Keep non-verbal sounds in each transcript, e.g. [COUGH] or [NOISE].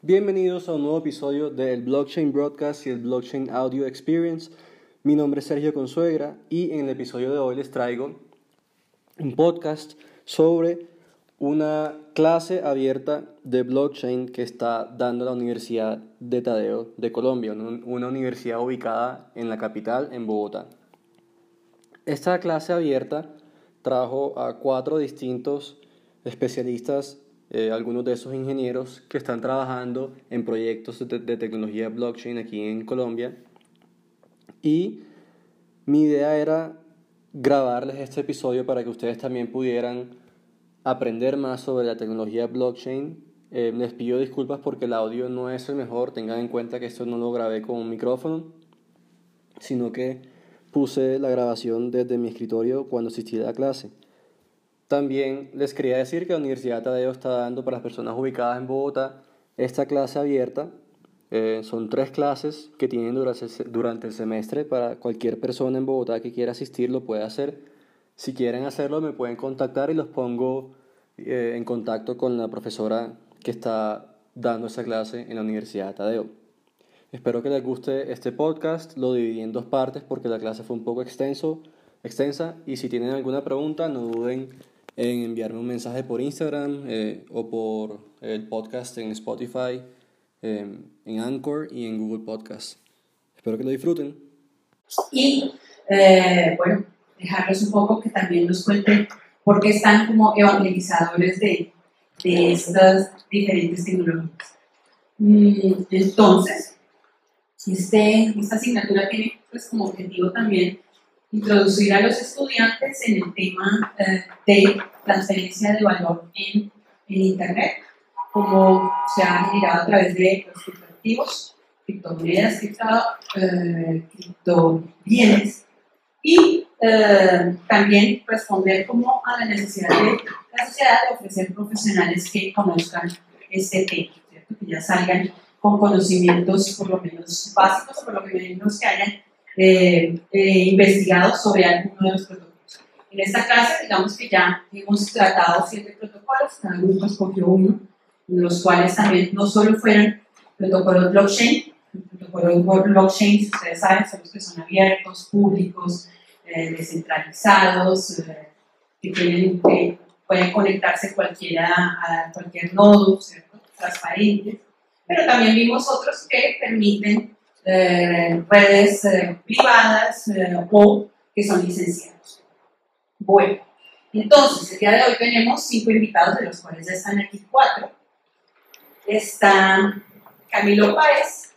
Bienvenidos a un nuevo episodio del Blockchain Broadcast y el Blockchain Audio Experience. Mi nombre es Sergio Consuegra y en el episodio de hoy les traigo un podcast sobre una clase abierta de blockchain que está dando la Universidad de Tadeo de Colombia, una universidad ubicada en la capital, en Bogotá. Esta clase abierta trajo a cuatro distintos especialistas eh, algunos de esos ingenieros que están trabajando en proyectos de, tecnología blockchain aquí en Colombia. Y mi idea era grabarles este episodio para que ustedes también pudieran aprender más sobre la tecnología blockchain. Eh, les pido disculpas porque el audio no es el mejor, tengan en cuenta que esto no lo grabé con un micrófono, sino que puse la grabación desde mi escritorio cuando asistí a la clase. También les quería decir que la Universidad Tadeo está dando para las personas ubicadas en Bogotá esta clase abierta. Eh, son tres clases que tienen durante el semestre para cualquier persona en Bogotá que quiera asistir lo puede hacer. Si quieren hacerlo me pueden contactar y los pongo eh, en contacto con la profesora que está dando esa clase en la Universidad Tadeo. Espero que les guste este podcast. Lo dividí en dos partes porque la clase fue un poco extenso, extensa y si tienen alguna pregunta no duden en enviarme un mensaje por Instagram eh, o por el podcast en Spotify, em, en Anchor y en Google Podcast. Espero que lo disfruten. Y eh, bueno, dejarles un poco que también nos cuenten por qué están como evangelizadores de, de estas diferentes tecnologías. Mm, entonces, este, esta asignatura tiene pues, como objetivo también introducir a los estudiantes en el tema eh, de transferencia de valor en, en, Internet, como se ha generado a través de los criptoactivos, criptomonedas, cripto, eh, criptobienes, y eh, también responder como a la necesidad de la sociedad de ofrecer profesionales que conozcan este tema, que ya salgan con conocimientos por lo menos básicos, por lo menos que hayan eh, eh, investigados sobre alguno de los protocolos. En esta clase, digamos que ya hemos tratado siete protocolos, cada grupo escogió uno, los cuales también no solo fueron protocolos blockchain, protocolos blockchain, si ustedes saben, son los que son abiertos, públicos, eh, descentralizados, eh, que, tienen, que pueden conectarse cualquiera, a cualquier nodo, ¿cierto? transparentes, pero también vimos otros que permiten eh, redes eh, privadas eh, o que son licenciados. Bueno, entonces el día de hoy tenemos cinco invitados, de los cuales ya están aquí cuatro. Está Camilo Páez,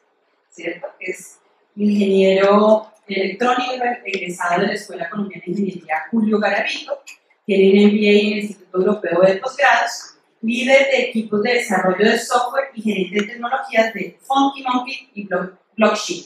¿cierto? Es ingeniero electrónico egresado de la Escuela Colombiana de Ingeniería Julio Garavito, tiene un MBA en el Instituto Europeo de Posgrados, líder de equipos de desarrollo de software y gerente de tecnologías de Funky Monkey y Block blockchain.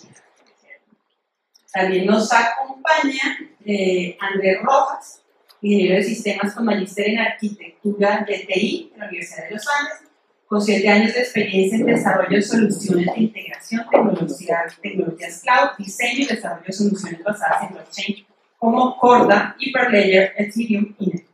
También nos acompaña eh, Andrés Rojas, ingeniero de sistemas con magíster en arquitectura de TI de la Universidad de los Andes, con siete años de experiencia en desarrollo de soluciones de integración, tecnología, tecnologías cloud, diseño y desarrollo de soluciones basadas en blockchain como Corda, Hyperledger, Ethereum y Net.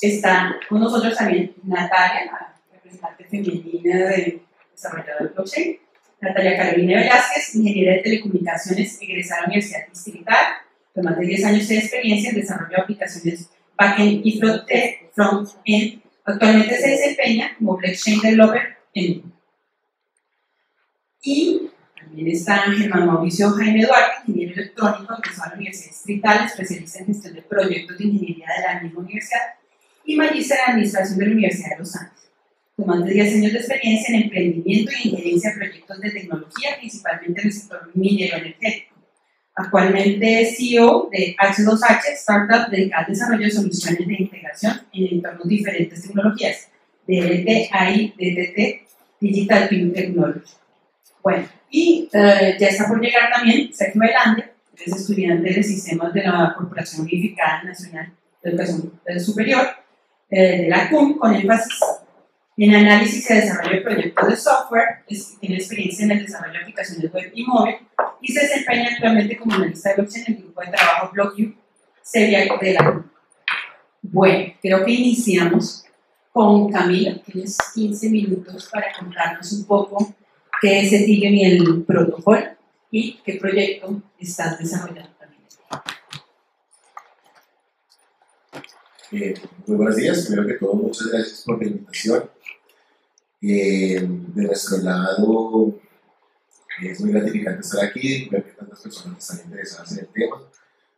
Está con nosotros también Natalia, la representante femenina de desarrollador de blockchain, Natalia Carolina Velázquez, ingeniera de telecomunicaciones, egresada de la Universidad Distrital, con más de 10 años de experiencia en desarrollo de aplicaciones backend y frontend. Actualmente se desempeña como blockchain developer en Y también está Germán Mauricio Jaime Duarte, ingeniero electrónico, egresado de la Universidad Distrital, especialista en gestión de proyectos de ingeniería de la misma universidad y magíster en administración de la Universidad de Los Andes con más de 10 años de experiencia en emprendimiento y injerencia en proyectos de tecnología, principalmente en el sector minero energético. Actualmente es CEO de H2H, startup dedicada al desarrollo de soluciones de integración en entornos diferentes tecnologías, DLT, AI, DTT, Digital Twin Technology. Bueno, y uh, ya está por llegar también Sergio Belander, es estudiante de sistemas de la Corporación Unificada Nacional de Educación Superior, eh, de la CUM, con énfasis en análisis y desarrollo de proyectos de software, tiene experiencia en el desarrollo de aplicaciones web y móvil y se desempeña actualmente como analista de blockchain en el grupo de trabajo BlockU, serie de la Bueno, creo que iniciamos con Camila. Tienes 15 minutos para contarnos un poco qué es Ethereum y el protocolo y qué proyecto estás desarrollando también. Eh, muy buenos días, primero que todo muchas gracias por la invitación. Eh, de nuestro lado es muy gratificante estar aquí, ver que tantas personas están interesadas en el tema,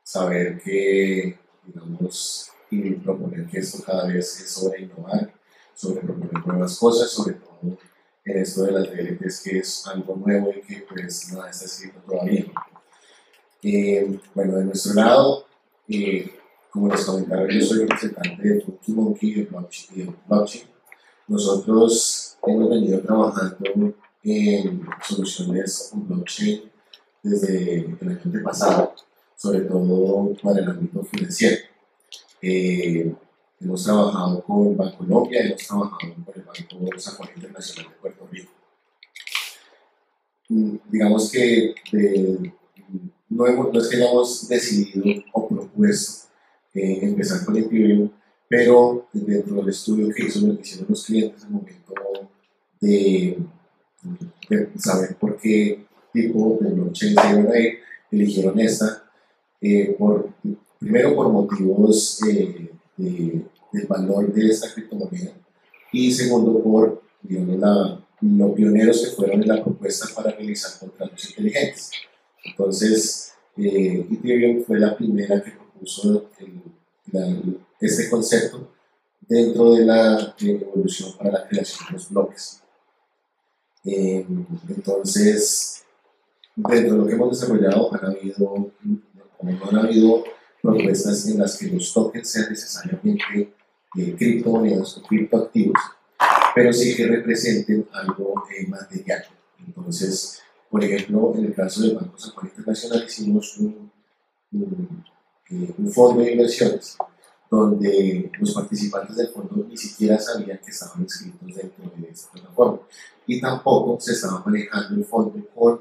saber que, digamos, y proponer que esto cada vez es sobre innovar, sobre proponer nuevas cosas, sobre todo en esto de las DLTs que es algo nuevo y que pues nada está escrito todavía. Eh, bueno, de nuestro lado, eh, como les comentaba, yo soy representante de Funky Monkey de blockchain. Nosotros hemos venido trabajando en soluciones con blockchain desde el año pasado, sobre todo para el ámbito financiero. Eh, hemos trabajado con Banco Colombia, hemos trabajado con el Banco San Internacional de Puerto Rico. Mm, digamos que no, no, es que hayamos decidido o propuesto eh, empezar con Ethereum, pero dentro del estudio que hizo, hicieron los clientes en el momento de, de, saber por qué tipo de blockchain se eligieron esta eh, por primero por motivos eh, del valor de esta criptomoneda y segundo por digamos, la, los pioneros que fueron en la propuesta para realizar contratos inteligentes. Entonces, eh, Ethereum fue la primera que propuso este concepto dentro de la evolución para la creación de los bloques. Eh, entonces, dentro de lo que hemos desarrollado, han habido, no han habido propuestas en las que los tokens sean necesariamente eh, criptomonedas o criptoactivos, pero sí que representen algo eh, material. Entonces, por ejemplo, en el caso del Banco San Juan Internacional hicimos un, un, eh, un fondo de inversiones donde los participantes del fondo ni siquiera sabían que estaban inscritos dentro de esta plataforma y tampoco se estaba manejando el fondo con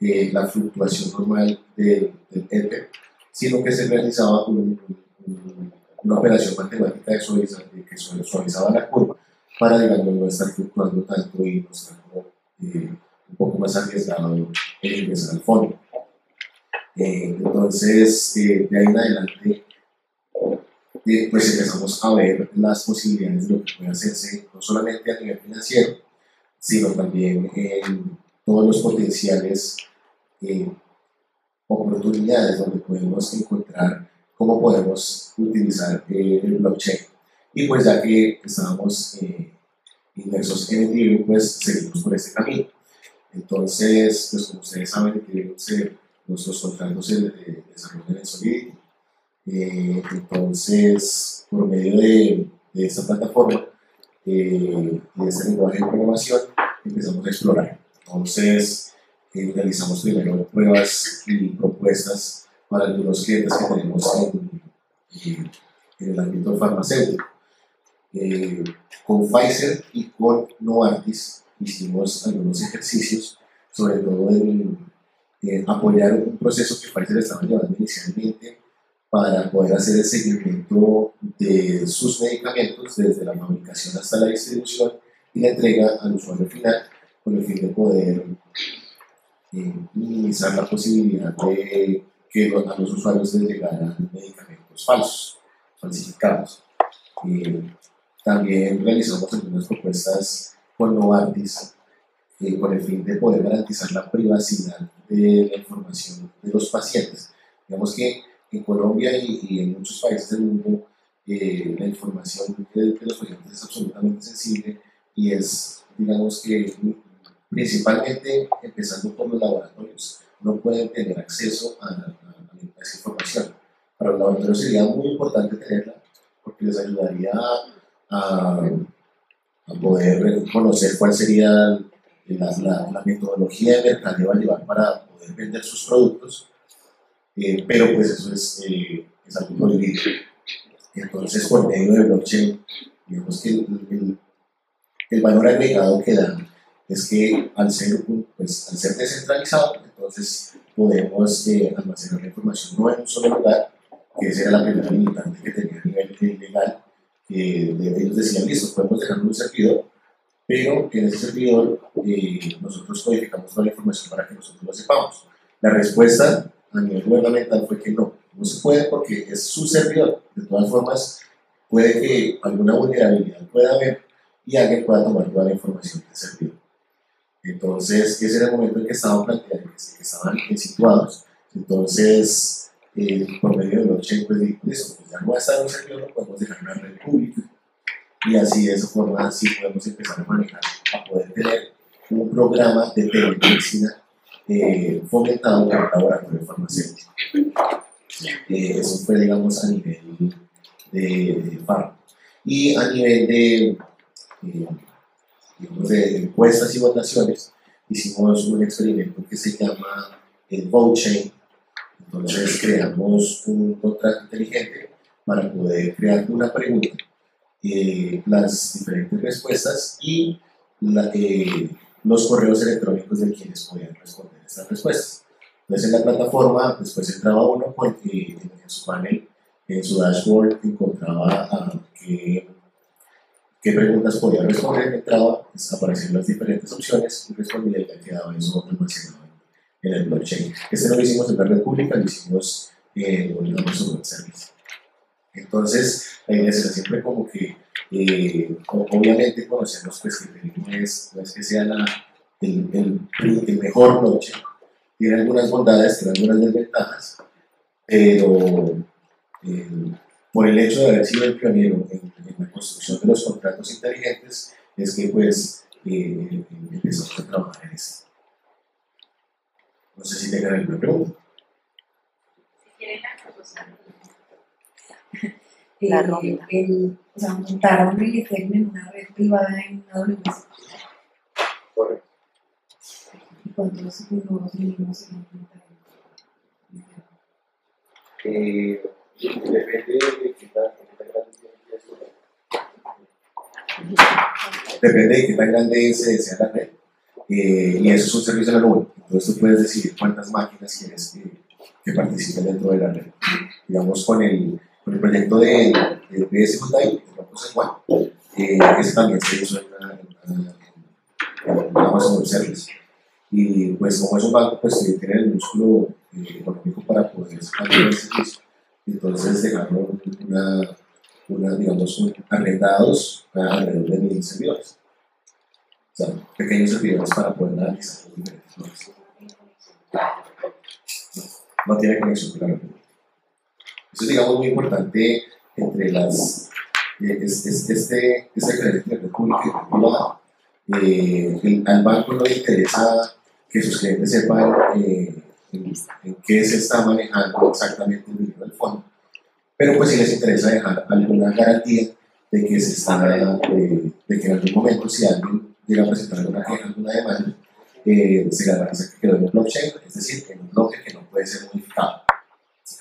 eh, la fluctuación normal del, Ether, sino que se realizaba una operación matemática de que suavizaba la curva para, digamos, no estar fluctuando tanto y no estar eh, un poco más arriesgado en ingresar al fondo. Eh, entonces, eh, de ahí en adelante, pues empezamos a ver las posibilidades de lo que puede hacerse, no solamente a nivel financiero, sino también en todos los potenciales oportunidades donde podemos encontrar cómo podemos utilizar eh, el blockchain. Y pues ya que estábamos eh, inmersos en Ethereum, pues seguimos por este camino. Entonces, pues como ustedes saben, Ethereum se, nuestros contratos se eh, desarrollan en Solidity. Eh, entonces, por medio de, de esta plataforma y de este lenguaje de programación, empezamos a explorar. Entonces, realizamos primero pruebas y propuestas para algunos clientes que tenemos en, el ámbito farmacéutico. Eh, con Pfizer y con Novartis hicimos algunos ejercicios, sobre todo en, apoyar un proceso que Pfizer estaba llevando inicialmente para poder hacer el seguimiento de sus medicamentos desde la fabricación hasta la distribución y la entrega al usuario final con el fin de poder minimizar la posibilidad de que a los usuarios les llegaran medicamentos falsos, falsificados. Eh, también realizamos algunas propuestas con Novartis eh, con el fin de poder garantizar la privacidad de la información de los pacientes. Digamos que en Colombia y, en muchos países del mundo eh, la información de, de, los pacientes es absolutamente sensible y es, digamos que, principalmente empezando por los laboratorios, no pueden tener acceso a, esa información. Para los laboratorios sería muy importante tenerla porque les ayudaría a, poder conocer cuál sería la, la, metodología de mercadeo a llevar para poder vender sus productos, eh, pero pues eso es, eh, es algo prohibido. Entonces, por medio de blockchain, digamos que el, el valor agregado que da es que al ser, pues, al ser descentralizado, entonces podemos eh, almacenar la información no en un solo lugar, que esa era la primera limitante que tenía a nivel legal, eh, ellos decían, listo, podemos dejar un servidor, pero en ese servidor eh, nosotros codificamos toda la información para que nosotros lo sepamos. La respuesta a nivel gubernamental fue que no, no se puede porque es su servidor. De todas formas, puede que alguna vulnerabilidad pueda haber y alguien pueda tomar toda la información del servidor. Entonces, ese era el momento en que estaban planteando, que estaban situados. Entonces, eh, por medio de blockchain, pues, listo, pues ya no va a estar un servidor, lo podemos dejar en una red pública. Y así, de esa forma, sí podemos empezar a manejar, a poder tener un programa de telemedicina eh, fomentado por un laboratorio farmacéutico. Eh, eso fue, digamos, a nivel de, de Y a nivel de, eh, digamos, de encuestas y votaciones, hicimos un experimento que se llama el Chain. Entonces creamos un contrato inteligente para poder crear una pregunta, eh, las diferentes respuestas y los correos electrónicos de quienes podían responder estas respuestas. Entonces en la plataforma después entraba uno porque en su panel, en su dashboard encontraba qué, preguntas podía responder, entraba, aparecían las diferentes opciones y respondía y quedaba eso almacenado en el blockchain. Este no lo hicimos en la red pública, lo hicimos en Amazon Web Service. Entonces, la idea es siempre como que, eh, obviamente conocemos pues, que no es, no es que sea el, el, el mejor blockchain, tiene algunas bondades, tiene algunas desventajas, pero eh, por el hecho de haber sido el pionero en, la construcción de los contratos inteligentes, es que pues eh, empezamos a trabajar en esto. No sé si tengan alguna pregunta. Si quieren la La ronda. El, o sea, montaron el IFEM en una red privada en AWS. Correcto cuántos nodos mínimos eh, depende de qué tan, Depende de qué tan grande se desea la red. Eh, y eso es un servicio de la nube. Entonces tú puedes decidir cuántas máquinas quieres que, que participen dentro de la red. Digamos, con el, con el proyecto de, de PS Hyundai, igual. Eh, ese también se usa en, Amazon Web Service y pues como es un banco, pues tiene el músculo eh, económico para poder sacar. Entonces dejaron una, una, digamos, arrendados alrededor de mil servidores. O sea, pequeños servidores para poder analizar los diferentes. No, tiene conexión, claro. Eso es, digamos, muy importante entre las, eh, este, este, este crédito público. Eh, al banco no le interesa que sus clientes sepan eh, en, qué se está manejando exactamente el dinero del fondo. Pero pues si les interesa dejar alguna garantía de que se está, de, que en algún momento si alguien llega a presentar alguna queja, alguna demanda, eh, se garantiza que quedó en el blockchain, es decir, en un bloque que no puede ser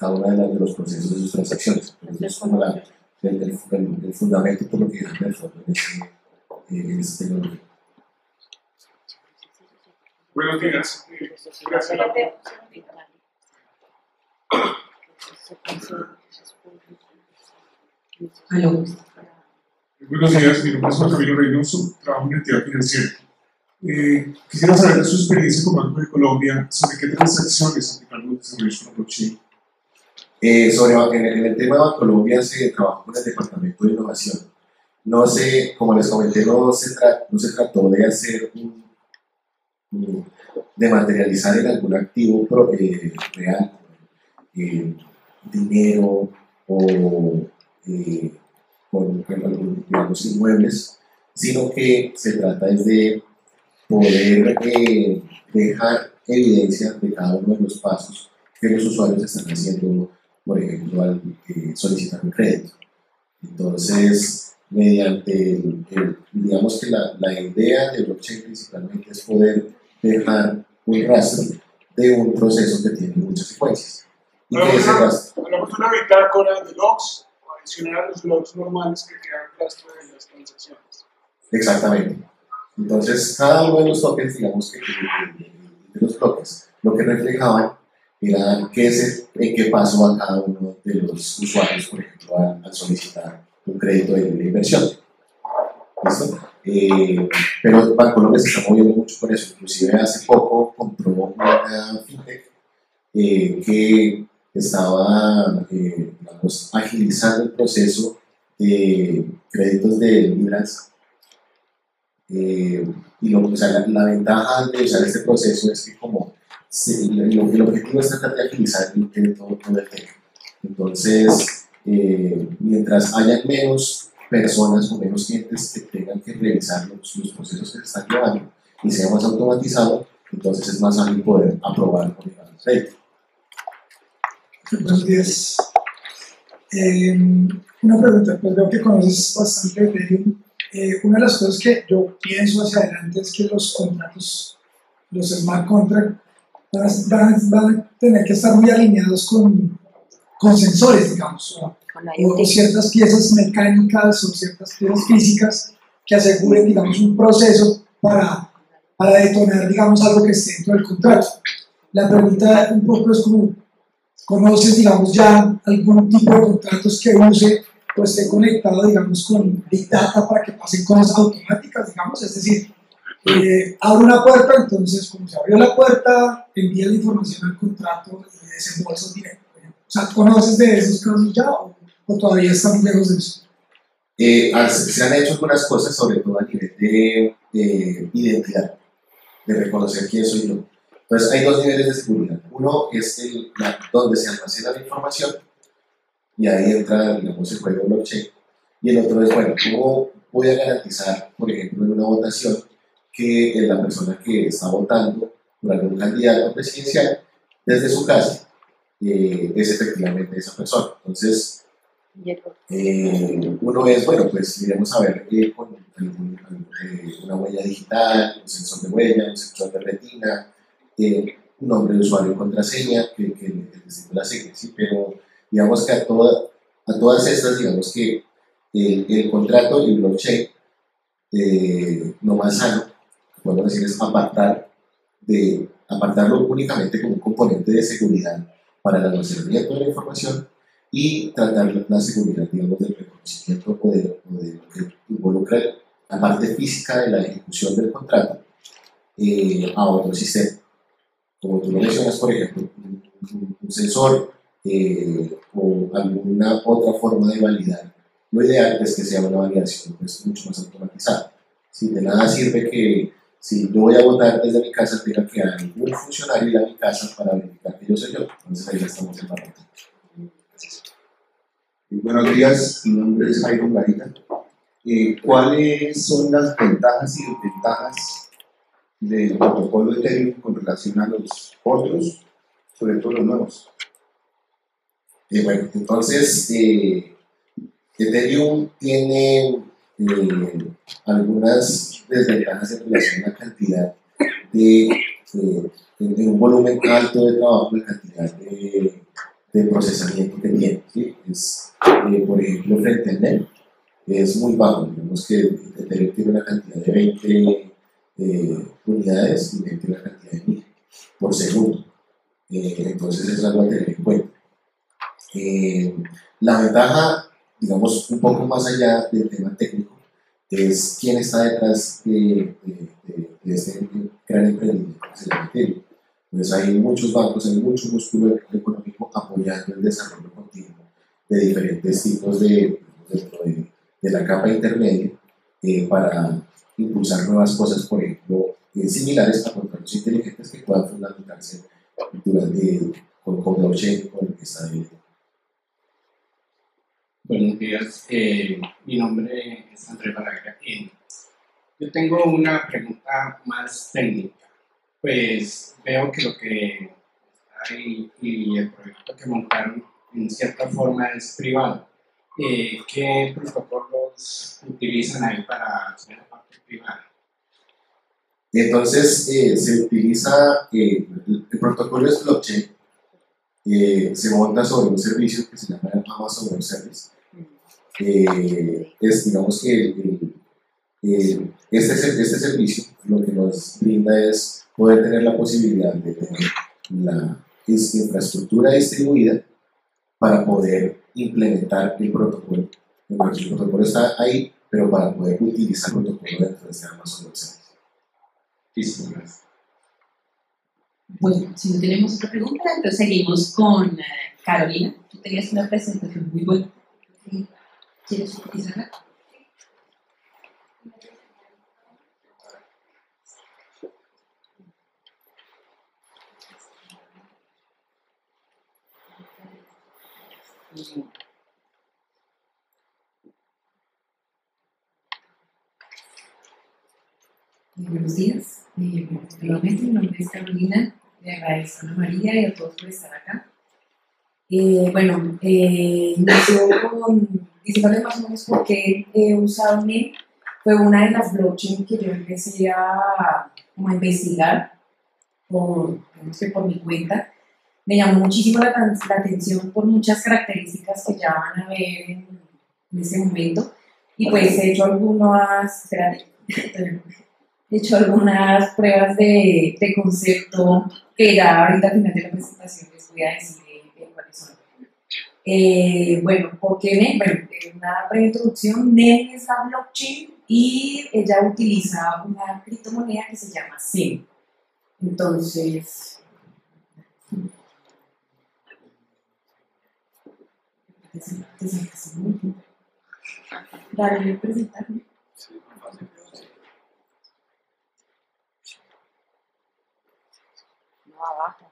cada uno de, de los procesos de sus transacciones. es como la, el, el, fundamento por lo que dejan el fondo en este, en este tecnología. Buenos días. Gracias. Buenos días, mi nombre es Juan Camilo Reynoso, trabajo en entidad financiera. Eh, quisiera saber de su experiencia con Banco de Colombia sobre qué transacciones aplicaron los desarrollos con blockchain. Eh, sobre, en, el, tema de Colombia se trabajó con el Departamento de Innovación. No sé, como les comenté, no se, tra no se trató de hacer un de materializar en algún activo eh, real, eh, dinero o eh, con, digamos, inmuebles, sino que se trata de poder dejar evidencia de cada uno de los pasos que los usuarios están haciendo, por ejemplo, al solicitar un crédito. Entonces, mediante, digamos que la, la idea de blockchain principalmente es poder dejar un rastro de un proceso que tiene muchas secuencias. Y que ese rastro... Hablamos de una bitácora de logs, adicional a los logs normales que quedan rastro de las transacciones. Exactamente. Entonces, cada uno de los tokens, digamos que de los bloques, lo que reflejaban era qué, se, en qué pasó a cada uno de los usuarios, por ejemplo, al, solicitar un crédito de libre inversión. ¿Listo? Eh, pero Bancolombia se está moviendo mucho por eso. Inclusive hace poco compró una fintech eh, que estaba eh, agilizando el proceso de créditos de libras. Eh, y lo, o sea, la, la, ventaja de usar este proceso es que como el objetivo es tratar de agilizar crédito todo el tema. Entonces, eh, mientras haya menos personas o menos clientes que tengan que revisar los, procesos que se están llevando y sea más automatizado, entonces es más fácil poder aprobar con el crédito. Buenos días. Eh, una pregunta, pues veo que conoces bastante Ethereum. Eh, una de las cosas que yo pienso hacia adelante es que los contratos, los smart contracts, van a, tener que estar muy alineados con, con sensores, digamos, o, o, ciertas piezas mecánicas o ciertas piezas físicas que aseguren, digamos, un proceso para, para detonar, digamos, algo que esté dentro del contrato. La pregunta un poco es como, ¿conoces, digamos, ya algún tipo de contratos que use o esté conectado, digamos, con Big Data para que pasen cosas automáticas, digamos? Es decir, eh, abre una puerta, entonces, como se abrió la puerta, envía la información al contrato y desembolsa el dinero. O sea, ¿conoces de esos casos ya o, todavía estamos lejos de eso? Eh, se han hecho algunas cosas, sobre todo a nivel de, de identidad, de reconocer quién soy yo. Entonces, hay dos niveles de seguridad. Uno es donde se almacena la información, y ahí entra, digamos, el juego blockchain. Y el otro es, bueno, ¿cómo voy a garantizar, por ejemplo, en una votación, que la persona que está votando por algún candidato presidencial, desde su casa, eh, es efectivamente esa persona? Entonces, eh, uno es, bueno, pues iremos a ver eh, con algún, eh, una huella digital, un sensor de huella, un sensor de retina, un nombre de usuario y contraseña que, que, que la sigla, ¿sí? pero digamos que a, toda, a todas estas, digamos que el, el contrato y el blockchain, lo más sano, podemos decir, es apartar de, apartarlo únicamente como un componente de seguridad para el almacenamiento de la información y tratar la seguridad, digamos, del reconocimiento o de, o de lo que involucra la parte física de la ejecución del contrato eh, a otro sistema. Como tú lo mencionas, por ejemplo, un, un sensor eh, o alguna otra forma de validar. Lo ideal es que sea una validación pues, mucho más automatizada. Si de nada sirve que si yo voy a votar desde mi casa, tenga que algún funcionario ir a mi casa para verificar que yo soy yo. Entonces ahí ya estamos en la Buenos días, mi nombre es Jairo Garita. Eh, ¿Cuáles son las ventajas y desventajas del protocolo Ethereum con relación a los otros, sobre todo los nuevos? Eh, bueno, entonces, eh, Ethereum tiene eh, algunas desventajas en relación a la cantidad de, de, un volumen alto de trabajo, la cantidad de, de procesamiento que tiene. Es, por ejemplo, frente al NET, es muy bajo. Digamos que Ethereum tiene una cantidad de 20 unidades y tiene una cantidad de 1000 por segundo. entonces, eso es algo a tener en cuenta. Eh, la ventaja, digamos, un poco más allá del tema técnico, es quién está detrás de, este gran emprendimiento que se llama Ethereum. Pues hay muchos bancos, hay mucho músculo económico apoyando el desarrollo continuo de diferentes tipos de, de, la capa intermedia eh, para impulsar nuevas cosas, por ejemplo, eh, similares a contratos inteligentes que puedan fundamentarse durante, con, con blockchain, con de Buenos días, eh, mi nombre es Andrés Balaguer. Eh, yo tengo una pregunta más técnica. Pues veo que lo que está ahí y el proyecto que montaron en cierta forma es privado. Eh, ¿Qué protocolos utilizan ahí para hacer la parte privada? Entonces, eh, se utiliza, el, protocolo es blockchain, se monta sobre un servicio que se llama Amazon Web Service. Eh, es, digamos que el, el, este, este servicio lo que nos brinda es poder tener la posibilidad de tener la infraestructura distribuida para poder implementar el protocolo el protocolo está ahí, pero para poder utilizar el protocolo dentro de este Amazon Web Service. Listo, gracias. Bueno, si no tenemos otra pregunta, entonces seguimos con eh, Carolina. Tú tenías una presentación muy buena. ¿Quieres utilizarla? Buenos días. Eh, nuevamente, mi nombre es Carolina. Le agradezco a Ana María y a todos por estar acá. Eh, bueno, eh, inició con diciéndole más o menos por qué he usado NEM. Fue una de las blockchain que yo empecé a, como investigar por, digamos que por mi cuenta. Me llamó muchísimo la, la atención por muchas características que ya van a ver en, ese momento. Y pues he hecho algunas, espérate, [LAUGHS] he hecho algunas pruebas de, de concepto que ya ahorita al final de la presentación les voy a decir de, de cuáles son. Eh, bueno, porque NEM, bueno, eh, una breve introducción, NEM es la blockchain y ella utiliza una criptomoneda que se llama SEM. Entonces, Dale, presentarme. No, abajo.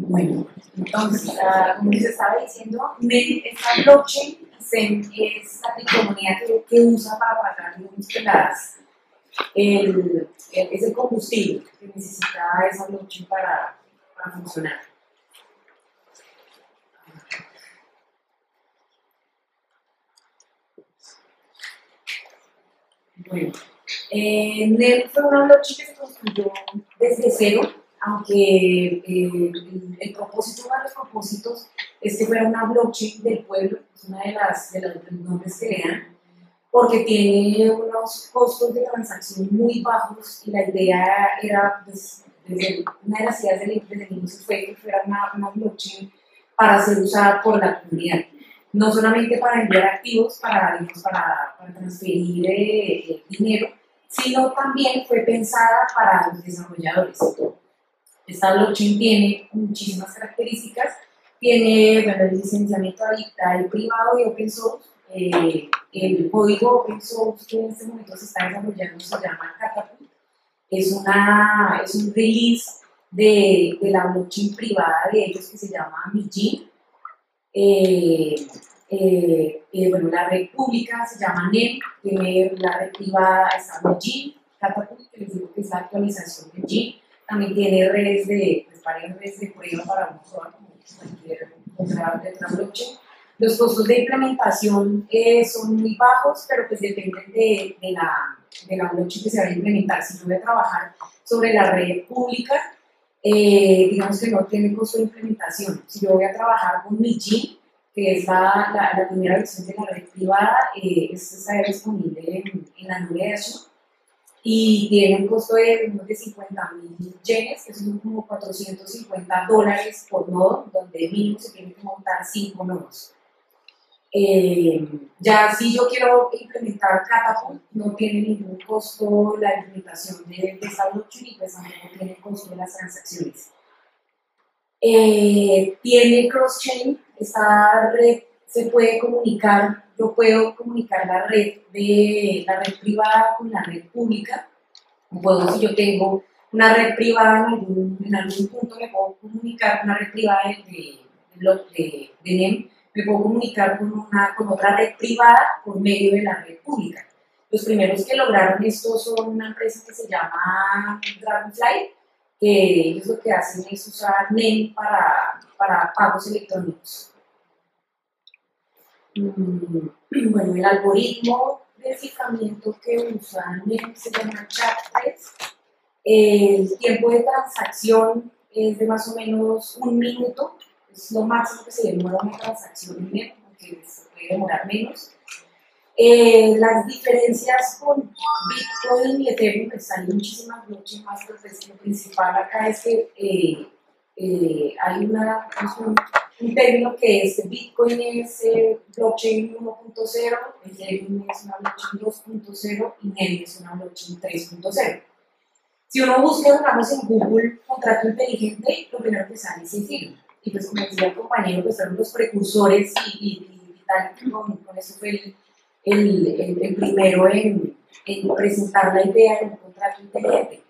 Bueno, entonces, como les estaba diciendo, NEM es la blockchain es la criptomoneda que, usa para pagar las, el, el, combustible que necesita esa blockchain para, para funcionar. Bueno, eh, NEM fue una blockchain que se construyó desde cero aunque eh, el, propósito, uno de los propósitos es que fuera una blockchain del pueblo, es una de las, de los nombres que le dan, porque tiene unos costos de transacción muy bajos y la idea era, pues, desde, una de las ideas del, desde inicio fue que fuera una, una blockchain para ser usada por la comunidad. No solamente para enviar activos, para, para, para transferir eh, dinero, sino también fue pensada para los desarrolladores. Esta blockchain tiene muchísimas características. Tiene bueno, el licenciamiento ahí privado y open source. Eh, el código open source que en este momento se está desarrollando se llama Catapult. Es, una, es un release de, de la blockchain privada de ellos que se llama Mijin. Eh, eh, eh, bueno, la red pública se llama NEM, tiene la red privada está Mijin, Catapult, que les digo que es la actualización de Mijin también tiene redes de, pues, varias redes de prueba para un usuario, cualquier otra, de otra blockchain. Los costos de implementación eh, son muy bajos, pero pues dependen de, de, la, de la blockchain que se va a implementar. Si yo voy a trabajar sobre la red pública, eh, digamos que no tiene costo de implementación. Si yo voy a trabajar con Mijin, que es la, la, la, primera versión de la red privada, eh, esta está disponible en, en la nube de Azure y tiene un costo de unos de 50 mil yenes, que son como 450 dólares por nodo, donde mínimo se tiene que montar 5 nodos. Eh, ya si yo quiero implementar Catapult, no tiene ningún costo la implementación de, de esta blockchain y pues tampoco tiene costo de las transacciones. Eh, tiene cross-chain, esta red se puede comunicar yo puedo comunicar la red de la red privada con la red pública. Puedo, si yo tengo una red privada en algún, en algún punto, me puedo comunicar con una red privada de, de NEM, me puedo comunicar con, una, con otra red privada por medio de la red pública. Los primeros que lograron esto son una empresa que se llama Dragonfly, que ellos lo que hacen es usar NEM para, para pagos electrónicos. Mm, [CLEARS THROAT] Bueno, el algoritmo de ciframiento que usa NEM se llama chat El tiempo de transacción es de más o menos un minuto, es lo máximo que se demora una transacción en porque se puede demorar menos. Eh, las diferencias con Bitcoin y Ethereum, pues hay muchísimas blockchains más, pues lo principal acá es que eh, eh, hay una, es un, un término que es Bitcoin es eh, blockchain 1.0, Ethereum es una blockchain 2.0 y NEM es una blockchain 3.0. Si uno busca, digamos, en Google contrato inteligente, lo primero que sale es Ethereum. Y pues como decía el compañero, pues fueron los precursores y, y, y tal, con, con eso fue el el, el, el primero en, en, presentar la idea de un contrato inteligente.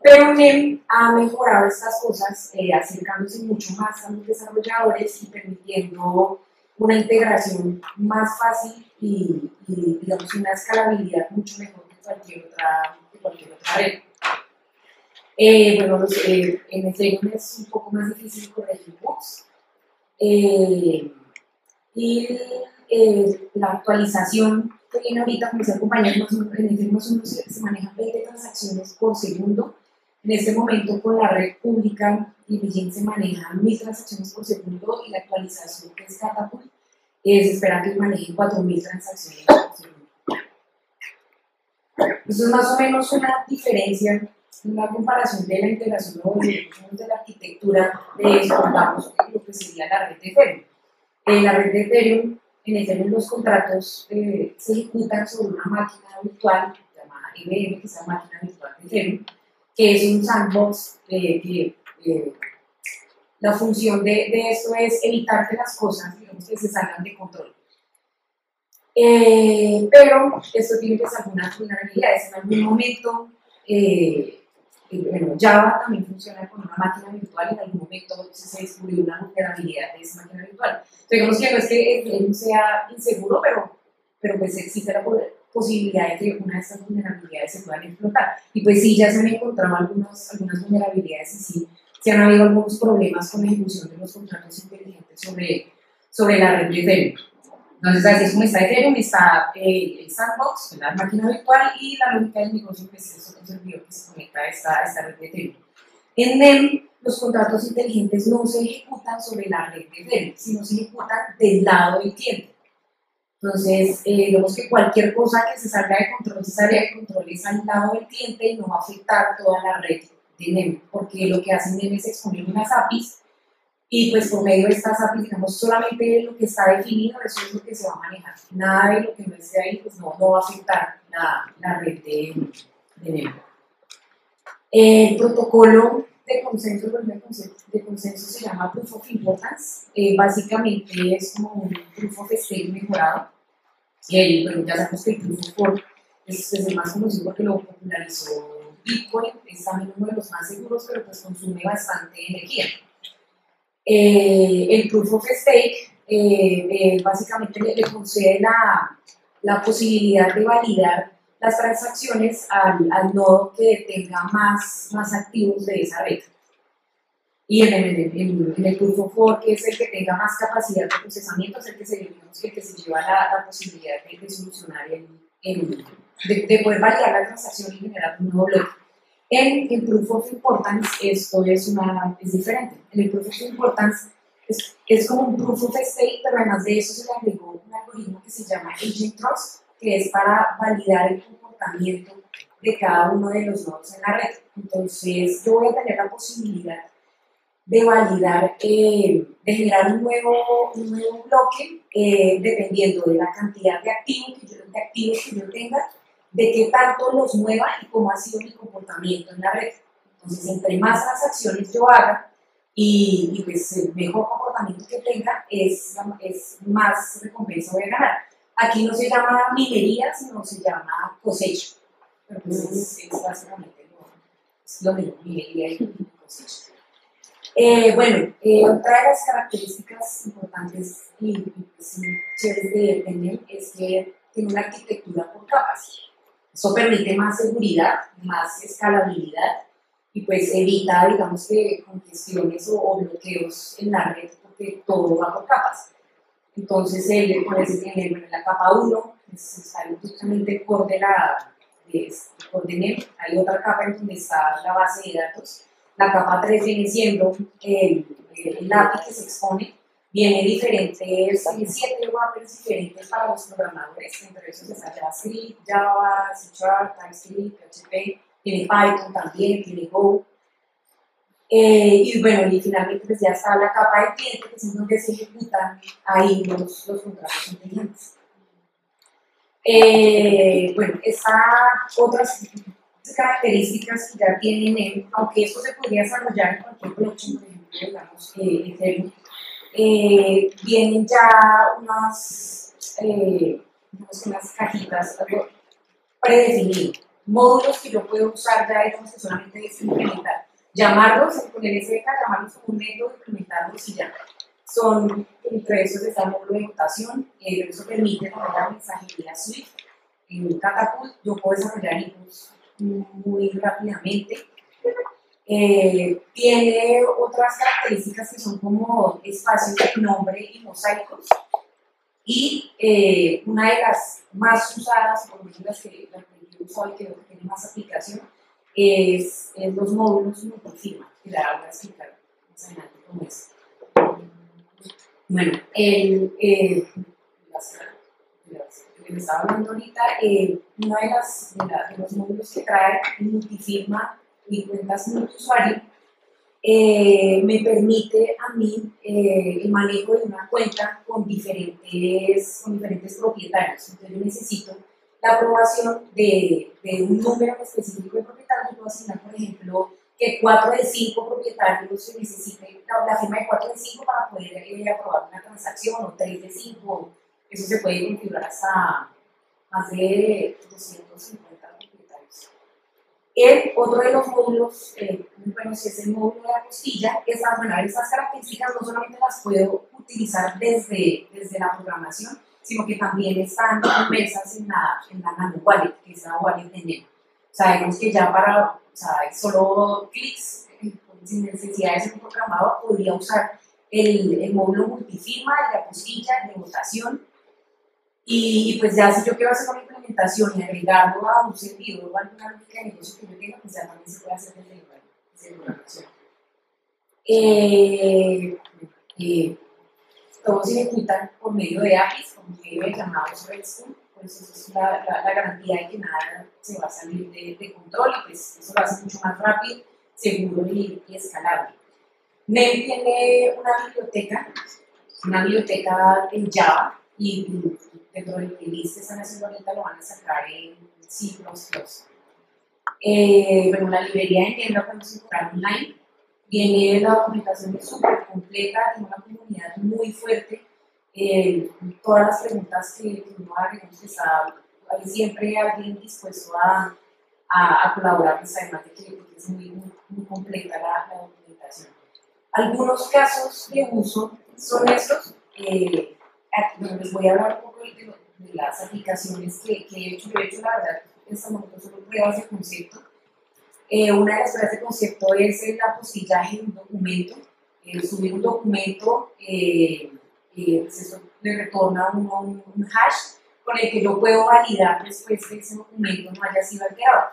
Pero NEM ha mejorado estas cosas, eh, acercándose mucho más a los desarrolladores y permitiendo una integración más fácil y, y digamos, una escalabilidad mucho mejor que cualquier otra, que cualquier otra red. Eh, bueno, los, eh, en Ethereum es un poco más difícil corregir bugs. Eh, y eh, la actualización que viene ahorita, como decía el compañero, en Ethereum se manejan 20 transacciones por segundo. En este momento con la red pública y Vigent se manejan 1000 transacciones por segundo y la actualización que es Catapult eh, se espera que maneje 4000 transacciones por segundo. Eso es más o menos una diferencia, una comparación de la integración de la arquitectura de esto, vamos, lo que sería la red de Ethereum. Eh, la red de Ethereum en Ethereum los contratos eh, se ejecutan sobre una máquina virtual llamada IBM, que es la máquina virtual de Ethereum, que es un sandbox eh, que eh, la función de, de, esto es evitar que las cosas que se salgan de control. Eh, pero esto tiene pues algunas vulnerabilidades. En algún momento, bueno, Java también funciona con una máquina virtual en algún momento se descubrió una vulnerabilidad de esa máquina virtual. Entonces, digamos que no es que Ethereum sea inseguro, pero, pero pues existe la posibilidad de que una de estas vulnerabilidades se puedan explotar. Y pues sí, ya se han encontrado algunos, algunas vulnerabilidades y sí, se han habido algunos problemas con la ejecución de los contratos inteligentes sobre, sobre la red de Ethereum. Entonces, así es como está Ethereum, está eh, el sandbox, la máquina virtual y la lógica del negocio, que es un servidor que se conecta a esta, a esta red de Ethereum. En NEM, los contratos inteligentes no se ejecutan sobre la red de Ethereum, sino se ejecutan del lado del cliente. Entonces, eh, digamos que cualquier cosa que se salga de control, se salga de control es al lado del cliente y no va a afectar toda la red de NEM, porque lo que hacen NEM es exponer unas APIs y pues por medio de estas APIs, digamos, solamente lo que está definido, eso es lo que se va a manejar. Nada de lo que no esté ahí, pues no, no va a afectar la, la red de, de NEM. El protocolo de consenso, de consenso se llama Proof of Importance. Eh, básicamente es como un Proof of Stake mejorado. Y bueno, ya sabemos que el Proof of Work es, es el más conocido porque lo popularizó Bitcoin, es también uno de los más seguros, pero pues consume bastante energía. Eh, el Proof of Stake eh, eh, básicamente le, le concede la, la, posibilidad de validar las transacciones al, al, nodo que tenga más, más activos de esa red. Y en el, en, en el Proof of Work, que es el que tenga más capacidad de procesamiento, es el que se, digamos, el que se lleva la, la posibilidad de, de solucionar, el, el, de, de, poder validar la transacción y generar un nuevo bloque. En el Proof of Importance esto es, una, es diferente. En el Proof of Importance es, es como un Proof of Stake, pero además de eso se le agregó un algoritmo que se llama Agent Trust, que es para validar el comportamiento de cada uno de los nodos en la red. Entonces, yo voy a tener la posibilidad de validar, eh, de generar un nuevo, un nuevo bloque eh, dependiendo de la cantidad de activos, que yo, de activos que yo tenga, de qué tanto los mueva y cómo ha sido mi comportamiento en la red. Entonces, entre más transacciones yo haga y, y pues el mejor comportamiento que tenga, es, es más recompensa voy a ganar. Aquí no se llama minería, sino se llama cosecha. Pero pues es, básicamente lo, mismo, minería y cosecha. Eh, bueno, eh, otra de las características importantes y, y pues, chéveres de Tener es que tiene una arquitectura por capas. Eso permite más seguridad, más escalabilidad y pues evita, digamos que congestiones o bloqueos en la red porque todo va por capas. Entonces, el, pues, en, la capa 1 pues, está justamente la de, este, core de NEM. Hay otra capa en donde está la base de datos. La capa 3 viene siendo el, el que se expone. Viene diferentes, tiene siete wrappers diferentes para los programadores. Entre esos está JavaScript, Java, C Sharp, TypeScript, PHP. Tiene Python también, tiene Go. Eh, y bueno, y finalmente pues ya está la capa de cliente, que es en donde se ejecutan ahí los, los contratos inteligentes. Eh, bueno, está otras características que ya tienen, él, aunque esto se podría desarrollar en cualquier blockchain, por ejemplo, digamos, eh, Ethereum, eh, vienen ya unas, eh, unas cajitas, algo predefinido, módulos que yo puedo usar ya, que solamente es implementar llamarlos, poner SDK, llamarlos como un método, implementarlos y ya. Son, entre esos está el módulo de votación, eh, eso permite la mensajería Swift en Catapult, yo puedo desarrollar hitos muy rápidamente. Eh, tiene otras características que son como espacios de nombre y mosaicos. Y eh, una de las más usadas, por lo las que, las que yo uso y que tiene más aplicación, es, es los módulos multifirma, que la voy a explicar más adelante cómo es. Bueno, el, eh, que me estaba hablando ahorita, eh, uno de, las, de, la- de los módulos que trae multifirma y cuentas multiusuario eh, me permite a mí eh, el manejo de una cuenta con diferentes, con diferentes propietarios. Entonces yo necesito la aprobación de, de un número específico de propietarios. Puedo asignar, por ejemplo, que 4 de 5 propietarios se necesite la, la firma de 4 de 5 para poder eh, aprobar una transacción, o 3 de 5. Eso se puede configurar hasta más de 250 propietarios. El otro de los módulos, eh, bueno, si es el módulo de apostilla, esas, bueno, esas características no solamente las puedo utilizar desde, desde la programación, sino que también están inmersas en la, en la nano wallet, que es la wallet de Nemo. Sabemos que ya para, o sea, solo clics, eh, sin necesidad de ser un programador, podría usar el, el módulo multifirma, el de apostilla, el de votación, y, pues ya si yo quiero hacer una implementación y agregarlo a un servidor o alguna lógica de negocio que yo tenga, pues ya también se puede hacer desde el programación. Eh, eh, todos se ejecutan por medio de APIs, con medio de llamados RESTful, pues eso es la, la, la garantía de que nada se va a salir de, de control y pues eso lo hace mucho más rápido, seguro y, y escalable. NEM tiene una biblioteca, una biblioteca en Java y dentro del playlist están haciendo ahorita lo van a sacar en C++. Eh, bueno, la librería de NEM la podemos encontrar online Viene la documentación súper completa, tiene una comunidad muy fuerte. Eh, todas las preguntas que, uno haga, hay siempre alguien dispuesto a, a, a colaborar, pues además de que es muy, muy, muy completa la, la documentación. Algunos casos de uso son estos. Eh, aquí, les voy a hablar un poco de, de, las aplicaciones que, que he hecho. Yo he hecho, la verdad, en este momento solo pruebas de concepto. Eh, una de las pruebas de concepto es el apostillaje de un documento. Eh, subir un documento, eh, pues eso le retorna un, un hash con el que yo puedo validar después que ese documento no haya sido alterado.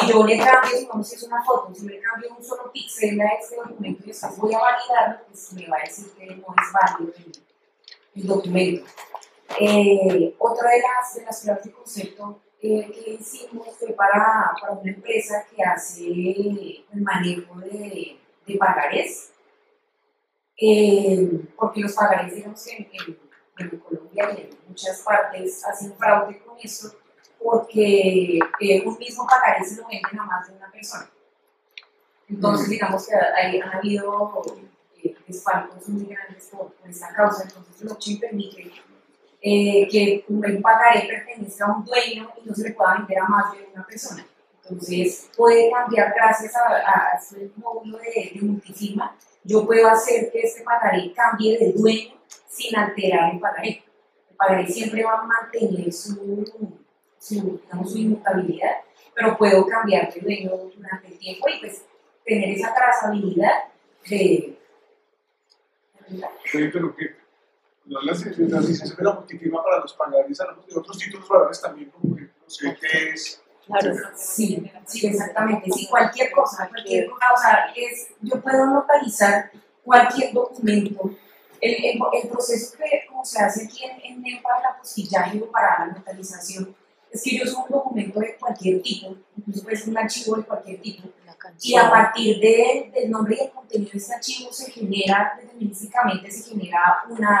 Si yo le cambio, digamos si es una foto, si le cambio un solo píxel a este documento y después voy a validarlo, pues me va a decir que no es válido el, el documento. Eh, otra de las, de las pruebas de concepto eh, que hicimos fue para, para una empresa que hace el manejo de, de pagarés, eh, porque los pagarés, digamos, en, en, en, Colombia y en muchas partes hacen fraude con esto, porque eh, un mismo pagaré se lo venden a más de una persona. Entonces, digamos que hay, han habido eh, desfalcos muy grandes por, por esta causa, entonces blockchain permite eh, que un pagaré pertenezca a un dueño y no se le pueda vender a más de una persona. Entonces, puede cambiar gracias a, a este módulo de, de multifirma. Yo puedo hacer que este pagaré cambie de dueño sin alterar el pagaré. El pagaré siempre va a mantener su, su, digamos, su inmutabilidad, pero puedo cambiar de dueño durante el tiempo y pues tener esa trazabilidad de... no la licenciación de la multifirma para los pagares, de otros títulos valores también, como por ejemplo CTs. Claro. Sí, sí, exactamente. Sí, cualquier cosa, cualquier cosa. O sea, es, yo puedo notarizar cualquier documento. El, el, el proceso que como se hace aquí en, en el apostillaje o para la notarización, es que yo soy un documento de cualquier tipo, incluso puede ser un archivo de cualquier tipo, y a partir de- del nombre y el contenido de este archivo se genera, determinísticamente se genera una,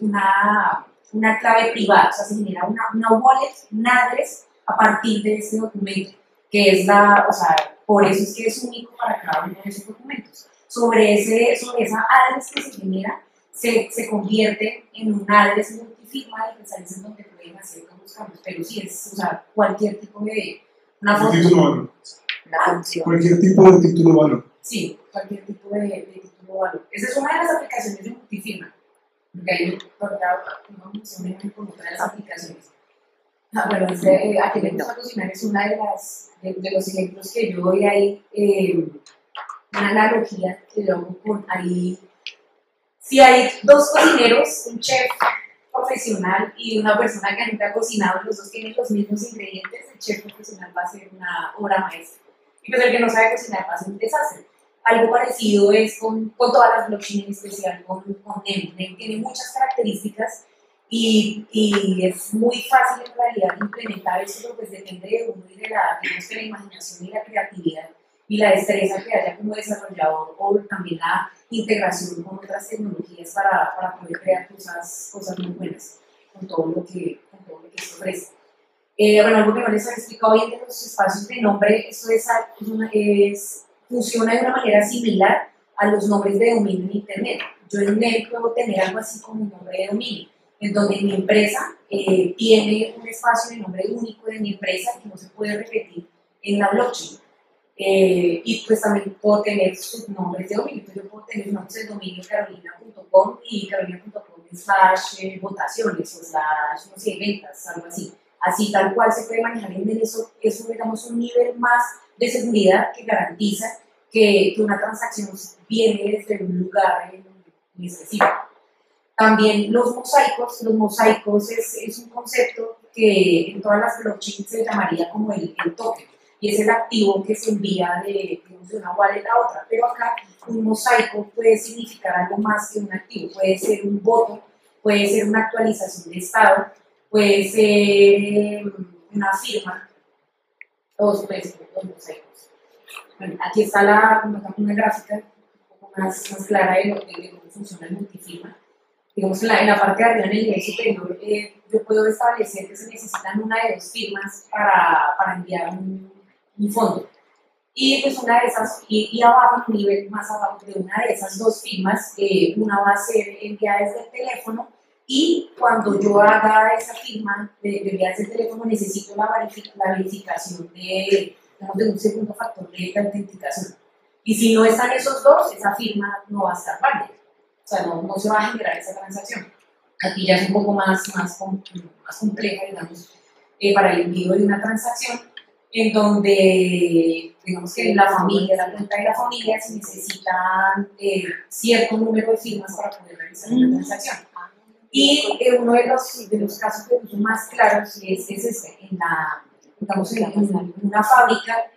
una, una clave privada, o sea, se genera una, una wallet, un address a partir de este documento, que es la, o sea, por eso es que es único para cada uno de esos documentos. Sobre, ese, sobre esa address que se genera, se, se convierte en un address multifirma ahí es en donde pero sí es, o sea, cualquier tipo de, una Un foto, título valor. La canción. Cualquier tipo de título valor. Sí, cualquier tipo de, de título o valor. Esa es una de las aplicaciones de multifirma. Porque hay una función con otra de las aplicaciones. Ah, bueno, este, eh, aquí le gusta cocinar es una de las de, de los ejemplos que yo doy ahí, eh, una analogía que yo hago con ahí. Si hay dos cocineros, un chef profesional y una persona que nunca ha cocinado, los dos tienen los mismos ingredientes, el chef profesional va a ser una obra maestra. Y pues el que no sabe cocinar va a ser un desastre. Algo parecido es con, con todas las blockchain, en especial con, con NEM. NEM tiene muchas características y, y es muy fácil en realidad implementar eso, pues depende de uno y de la, que la imaginación y la creatividad y la destreza que haya como desarrollador o también la integración con otras tecnologías para, para poder crear cosas, cosas muy buenas con todo lo que, con todo lo que se ofrece. Eh, bueno, algo que no les había explicado bien de los espacios de nombre, eso es, es funciona de una manera similar a los nombres de dominio en Internet. Yo en NET puedo tener algo así como un nombre de dominio, en donde mi empresa eh, tiene un espacio de nombre único de mi empresa que no se puede repetir en la blockchain. Eh, y pues también puedo tener subnombres de dominio. Entonces yo puedo tener nombres de dominio carolina.com y carolina.com slash eh, votaciones o slash, no sé, ventas, algo así. Así tal cual se puede manejar en eso, eso digamos un nivel más de seguridad que garantiza que, una transacción viene desde un lugar específico. También los mosaicos, los mosaicos es, es un concepto que en todas las blockchains se llamaría como el, el token y es el activo que se envía de, de una wallet a otra. Pero acá un mosaico puede significar algo más que un activo, puede ser un voto, puede ser una actualización de estado, puede ser eh, una firma, todos pueden ser los mosaicos. Bueno, aquí está la, una, gráfica un poco más, más clara de, lo, de cómo funciona el multifirma. Digamos, en la, en la parte de arriba, en el nivel superior, eh, yo puedo establecer que se necesitan una de dos firmas para, para enviar un, un fondo. Y pues una de esas, y, y abajo, un nivel más abajo de una de esas dos firmas, eh, una va a ser enviada desde el teléfono y cuando yo haga esa firma de, enviar desde el teléfono necesito la, verific- la verificación de, de un segundo factor de autenticación. Y si no están esos dos, esa firma no va a estar válida. O sea, no, no se va a generar esa transacción. Aquí ya es un poco más, más, más compleja, digamos, eh, para el envío de una transacción, en donde, digamos que la familia, la cuenta de la familia, se necesitan eh, cierto número de firmas para poder realizar una transacción. Y eh, uno de los, de los casos de uso más claros es, es este, en, la, digamos, en, en una fábrica,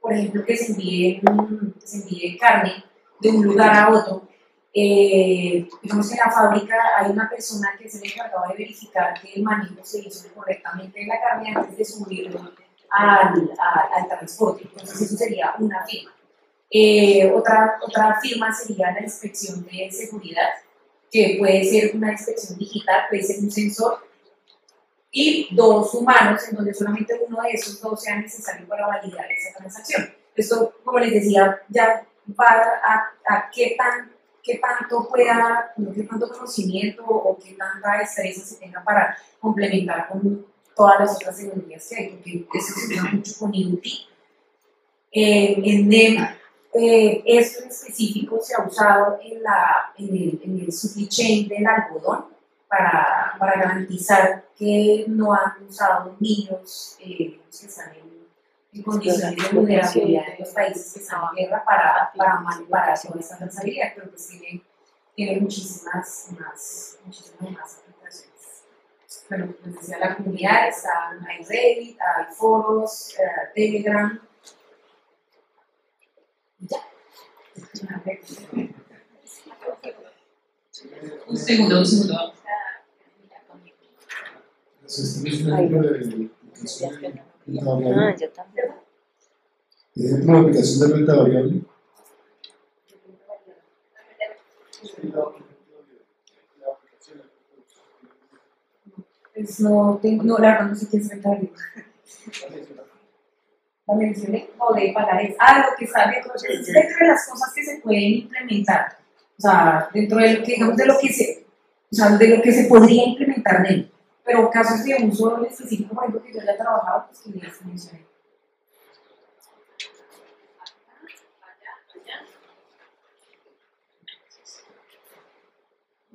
por ejemplo, que se envíe, que se envíe carne de un lugar a otro, eh, digamos que en la fábrica hay una persona que es el encargado de verificar que el manejo se hizo correctamente de la carne antes de subirlo al, a- al transporte. Entonces eso sería una firma. Eh, otra, otra firma sería la inspección de seguridad, que puede ser una inspección digital, puede ser un sensor, y dos humanos, en donde solamente uno de esos dos sea necesario para validar esa transacción. Esto, como les decía, ya va a, a qué tan qué tanto pueda, qué tanto conocimiento o qué tanta destreza se tenga para complementar con todas las otras tecnologías que hay, porque eso se usa mucho con IoT. Eh, en NEM, eh, esto en específico se ha usado en, la, en, el, en el supply chain del algodón para, para garantizar que no han usado niños eh, que están en, en condiciones de vulnerabilidad en los países que están en guerra para, para manipular toda esta trazabilidad, pero pues tiene, tiene muchísimas más, muchísimas más. Bueno, como decía, la comunidad está, hay Reddit, hay foros, eh, Telegram, ya. Un segundo, un segundo. Es un ejemplo de aplicación de renta Ah, variable. yo también. Ejemplo de aplicación de renta variable. Pues no, tengo, no, la verdad no sé qué es rentabilidad. La mencioné, o de pagares. Ah, lo que está dentro, es dentro de las cosas que se pueden implementar. O sea, dentro de lo que, digamos, de lo que se, o sea, de lo que se podría implementar de él. Pero casos de uso específico, por ejemplo, que yo ya he trabajado, pues que les mencioné.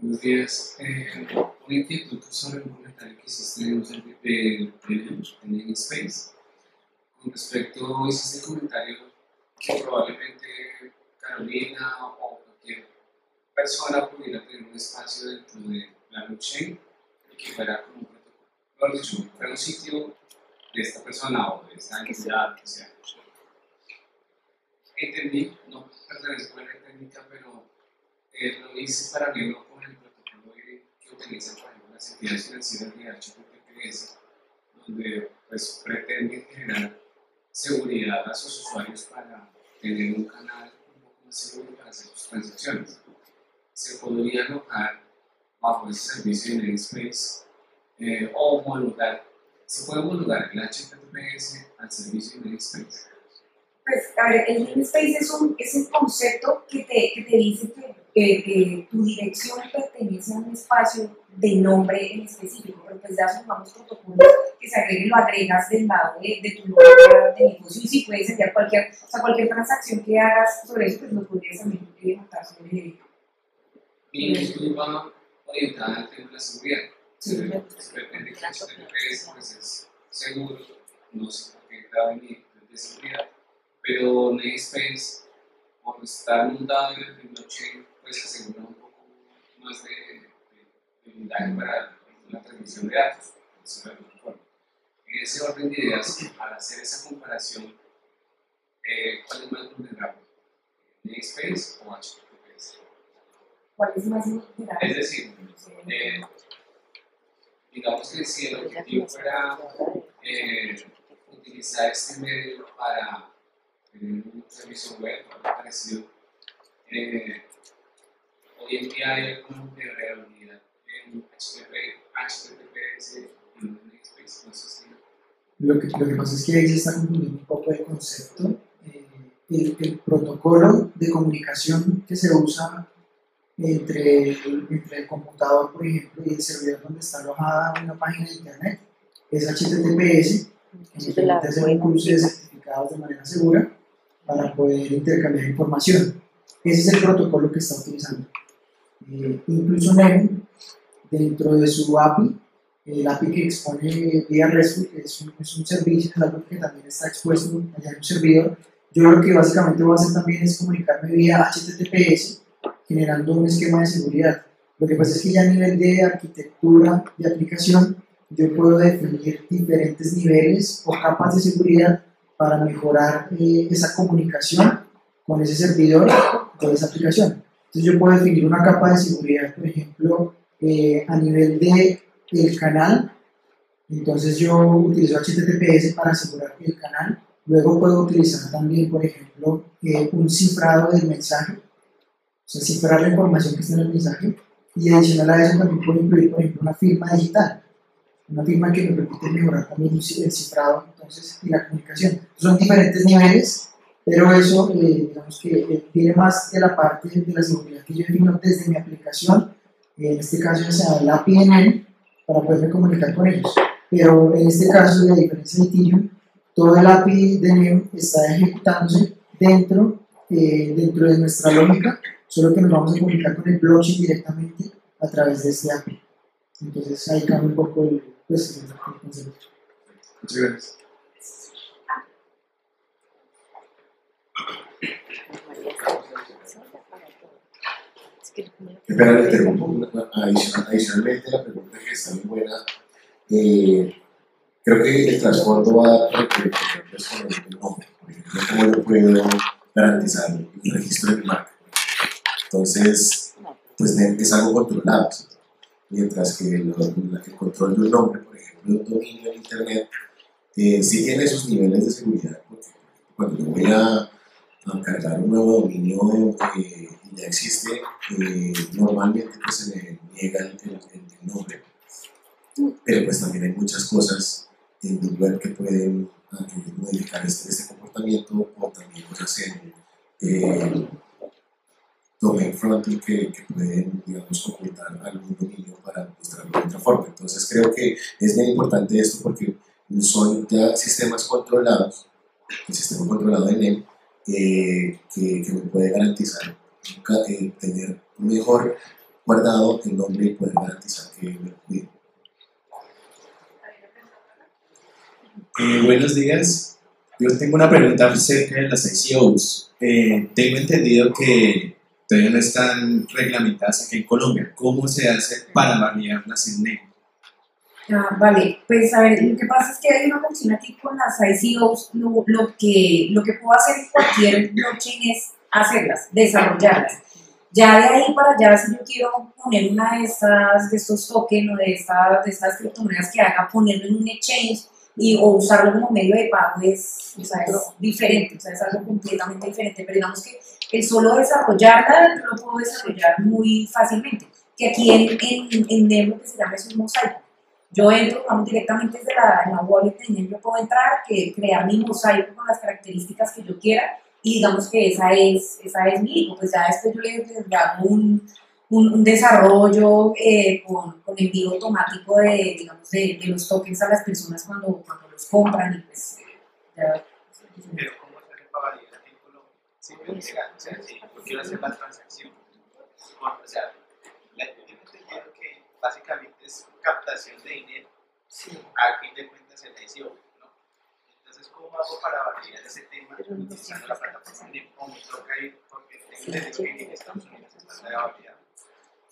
Buenos días. Eh, inquietud sobre un comentario que hiciste en un servidor de, de, de Space. Con respecto, hiciste el comentario que probablemente Carolina o cualquier persona pudiera tener un espacio dentro de la blockchain y que fuera como un protocolo. Mejor dicho, fuera un sitio de esta persona o de esta entidad que sea. Entendí, no pertenezco a la técnica, pero eh, lo hice con el protocolo por ejemplo, las entidades financieras de HTTPS, donde pues, pretenden generar seguridad a sus usuarios para tener un canal un poco más seguro para hacer sus transacciones. Se podría alojar bajo ese servicio de Namespace eh, o homologar, se puede homologar el HTTPS al servicio de Namespace. Pues, a ver, el namespace es un, es un concepto que te, que te dice que, que- que tu dirección pertenece a un espacio de nombre en específico, pero pues ya son unos protocolos que se agreguen, lo agregas del lado de, de tu lugar de negocio y si puedes enviar cualquier, o sea, cualquier transacción que hagas sobre eso, pues lo podrías también montar sobre el Mi inquietud va orientada al tema de la seguridad. Se pretende que el HTTPS pues, es seguro, no sé por qué grave nivel de seguridad, pero Namespace, por estar montado en el blockchain, pues asegura un poco más de, de, para la transmisión de datos. En ese orden de ideas, al hacer esa comparación, eh, ¿cuál es más vulnerable? ¿Namespace o HTTPS? cuál es más vulnerable. Es decir, eh, digamos que si el objetivo fuera eh, utilizar este medio para tener un servicio web o algo parecido, eh, hoy en día hay alguna vulnerabilidad en HTTP, HTTPS y en no sé Lo que, lo que pasa es que ahí se está confundiendo un poco el concepto. Eh, el, el protocolo de comunicación que se usa entre el, entre el computador, por ejemplo, y el servidor donde está alojada una página de internet es HTTPS, que nos permite hacer un cruce de certificados de manera segura para poder intercambiar información. Ese es el protocolo que está utilizando. Eh, dentro de su API, el API que expone vía RESTful, que es un, es un servicio, es algo que también está expuesto allá en un servidor. Yo lo que básicamente voy a hacer también es comunicarme vía HTTPS, generando un esquema de seguridad. Lo que pasa es que ya a nivel de arquitectura de aplicación, yo puedo definir diferentes niveles o capas de seguridad para mejorar eh, esa comunicación con ese servidor, con esa aplicación. Entonces yo puedo definir una capa de seguridad, por ejemplo, eh, a nivel de el canal. Entonces yo utilizo HTTPS para asegurar el canal. Luego puedo utilizar también, por ejemplo, eh, un cifrado del mensaje. O sea, cifrar la información que está en el mensaje. Y adicional a eso también puedo incluir, por ejemplo, una firma digital. Una firma que me permite mejorar también el cifrado entonces, y la comunicación. Son diferentes niveles pero eso, eh, digamos que eh, viene más de la parte de la seguridad que yo defino desde mi aplicación, en este caso sea la PNN, para poderme comunicar con ellos. Pero en este caso, a diferencia de Ethereum, todo el API de NEO está ejecutándose dentro, eh, dentro de nuestra lógica, solo que nos vamos a comunicar con el blockchain directamente a través de este API. Entonces ahí cambia un poco el, pues, el concepto. Muchas gracias. Espera, le interrumpo. Adicional- Adicionalmente, la pregunta que está muy buena. eh, creo que el trasfondo va a pues, con el nombre. Por ejemplo, ¿cómo yo puedo garantizar el registro de mi marca? Entonces, pues es algo controlado. ¿sí? Mientras que la- el control de un nombre, por ejemplo, de un dominio en Internet, eh, sí tiene sus niveles de seguridad. Porque cuando yo voy a, a cargar un nuevo dominio eh, y ya existe, eh, normalmente pues, se le niega el, nombre. Pero pues también hay muchas cosas en Web que pueden que modificar este, este comportamiento o también cosas en eh, domain fronting que, que pueden, digamos, ocultar algún dominio para mostrarlo de otra forma. Entonces creo que es bien importante esto porque son ya sistemas controlados, el sistema controlado de NEM, eh, que, que me puede garantizar eh, tener mejor guardado el nombre y poder garantizar que me cuide. Eh, buenos días. Yo tengo una pregunta acerca de las ICOs. Eh, tengo entendido que todavía no están reglamentadas aquí en Colombia. ¿Cómo se hace para validarlas en NEM? Ah, vale, pues a ver, lo que pasa es que hay una función aquí con las ICOs, lo, lo que, lo que puedo hacer cualquier blockchain es hacerlas, desarrollarlas. Ya de ahí para allá, si yo quiero poner una de estas, de estos tokens o de, esta, de estas criptomonedas que haga, ponerlo en un exchange y, o usarlo como medio de pago es, o sea, es diferente, o sea, es algo completamente diferente, pero digamos que el solo desarrollarla, lo puedo desarrollar muy fácilmente, que aquí en, en, en NEM lo que se llama es un mosaico. Yo entro, digamos, directamente desde la, en la wallet de yo puedo entrar, que, crear mi mosaico con las características que yo quiera, y digamos que esa es, esa es mi hijo, pues ya después yo le, le hago un, un, un desarrollo eh, con, con envío automático de, digamos, de, de los tokens a las personas cuando, cuando los compran y pues ya. Pero ¿cómo se para validar el vínculo? Si yo quiero hacer la transacción, o sea, la, yo tengo entendido que básicamente de dinero. A fin de cuentas ¿no? Entonces, ¿cómo hago para validar ese tema utilizando la plataforma de o me toca ir porque tengo entendido que en Estados Unidos está ya validado?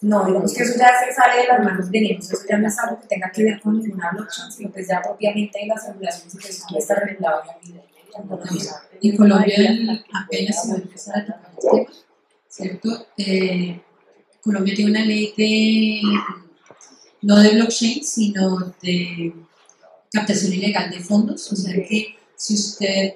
No, digamos que eso ya se sale de las manos de NEMOS, eso ya no es algo que tenga que ver con ninguna blockchain, sino que ya propiamente en las regulaciones que eso está regulado en Colombia. En Colombia apenas se va a empezar a tocar este tema, ¿cierto? Eh, Colombia tiene una ley de, no de blockchain, sino de captación ilegal de fondos, o sea que si usted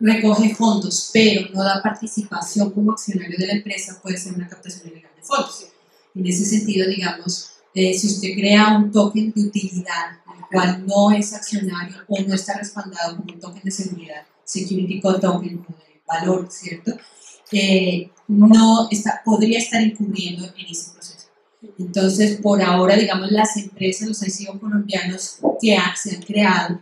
recoge fondos pero no da participación como accionario de la empresa, puede ser una captación ilegal de fondos. En ese sentido, digamos, eh, si usted crea un token de utilidad, el cual no es accionario o no está respaldado como un token de seguridad, security code token de valor, ¿cierto? Eh, no está, podría estar incurriendo en ese proceso. Entonces, por ahora, digamos, las empresas, los ICO colombianos que ha- se han creado,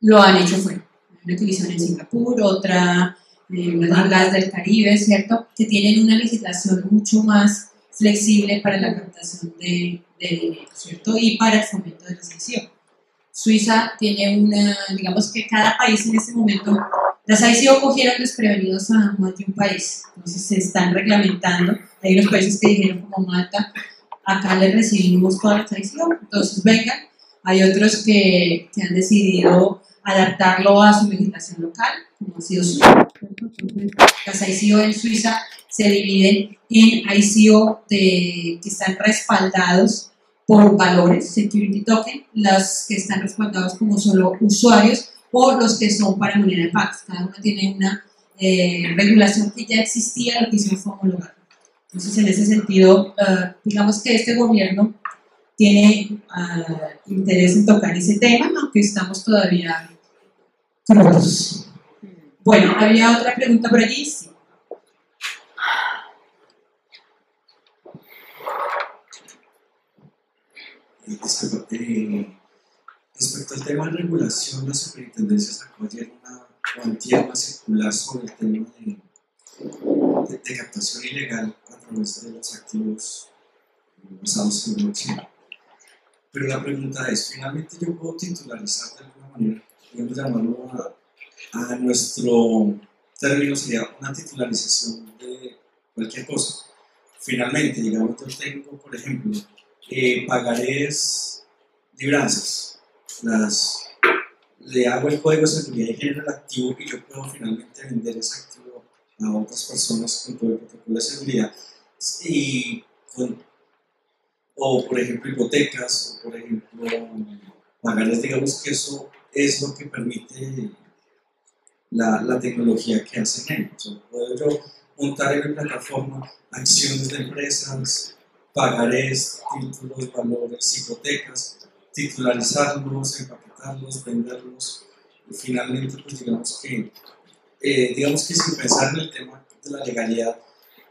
lo han hecho fuera. Una hicieron en Singapur, otra eh, unas islas del Caribe, ¿cierto? Que tienen una legislación mucho más flexible para la captación de, de dinero, ¿cierto? Y para el fomento de la ICO. Suiza tiene una, digamos que cada país en este momento, las ICO cogieron desprevenidos a más de un país, entonces se están reglamentando. Hay unos países que dijeron como Malta, acá les recibimos todas las ICO, entonces vengan. Hay otros que, que han decidido adaptarlo a su legislación local, como ha sido Suiza. Las ICO en Suiza se dividen en ICO de, que están respaldados por valores, security token, las que están respaldados como solo usuarios o los que son para moneda de pagos. Cada uno tiene una eh, regulación que ya existía, lo que hicieron fue homologar. Entonces, en ese sentido, eh, digamos que este gobierno tiene ah, interés en tocar ese tema, aunque estamos todavía crudos. Bueno, había otra pregunta por allí. Sí. Disculpa, eh, respecto al tema de regulación, la superintendencia sacó ayer una cuantía más circular sobre el tema de, de- captación ilegal a través de los activos basados en blockchain. Pero la pregunta es, ¿finalmente yo puedo titularizar de alguna manera, digamos llamarlo a, a nuestro término sería una titularización de cualquier cosa? Finalmente, digamos, yo tengo, por ejemplo, eh, pagarés libranzas, las, le hago el código de seguridad y genero el activo y yo puedo finalmente vender ese activo a otras personas con todo el protocolo de seguridad y o por ejemplo hipotecas o por ejemplo pagarés digamos que eso es lo que permite la, la tecnología que hace Nemo. O puedo yo montar en mi plataforma acciones de empresas, pagarés, títulos, valores, hipotecas, titularizarlos, empaquetarlos, venderlos y finalmente pues digamos que eh, digamos que sin pensar en el tema de la legalidad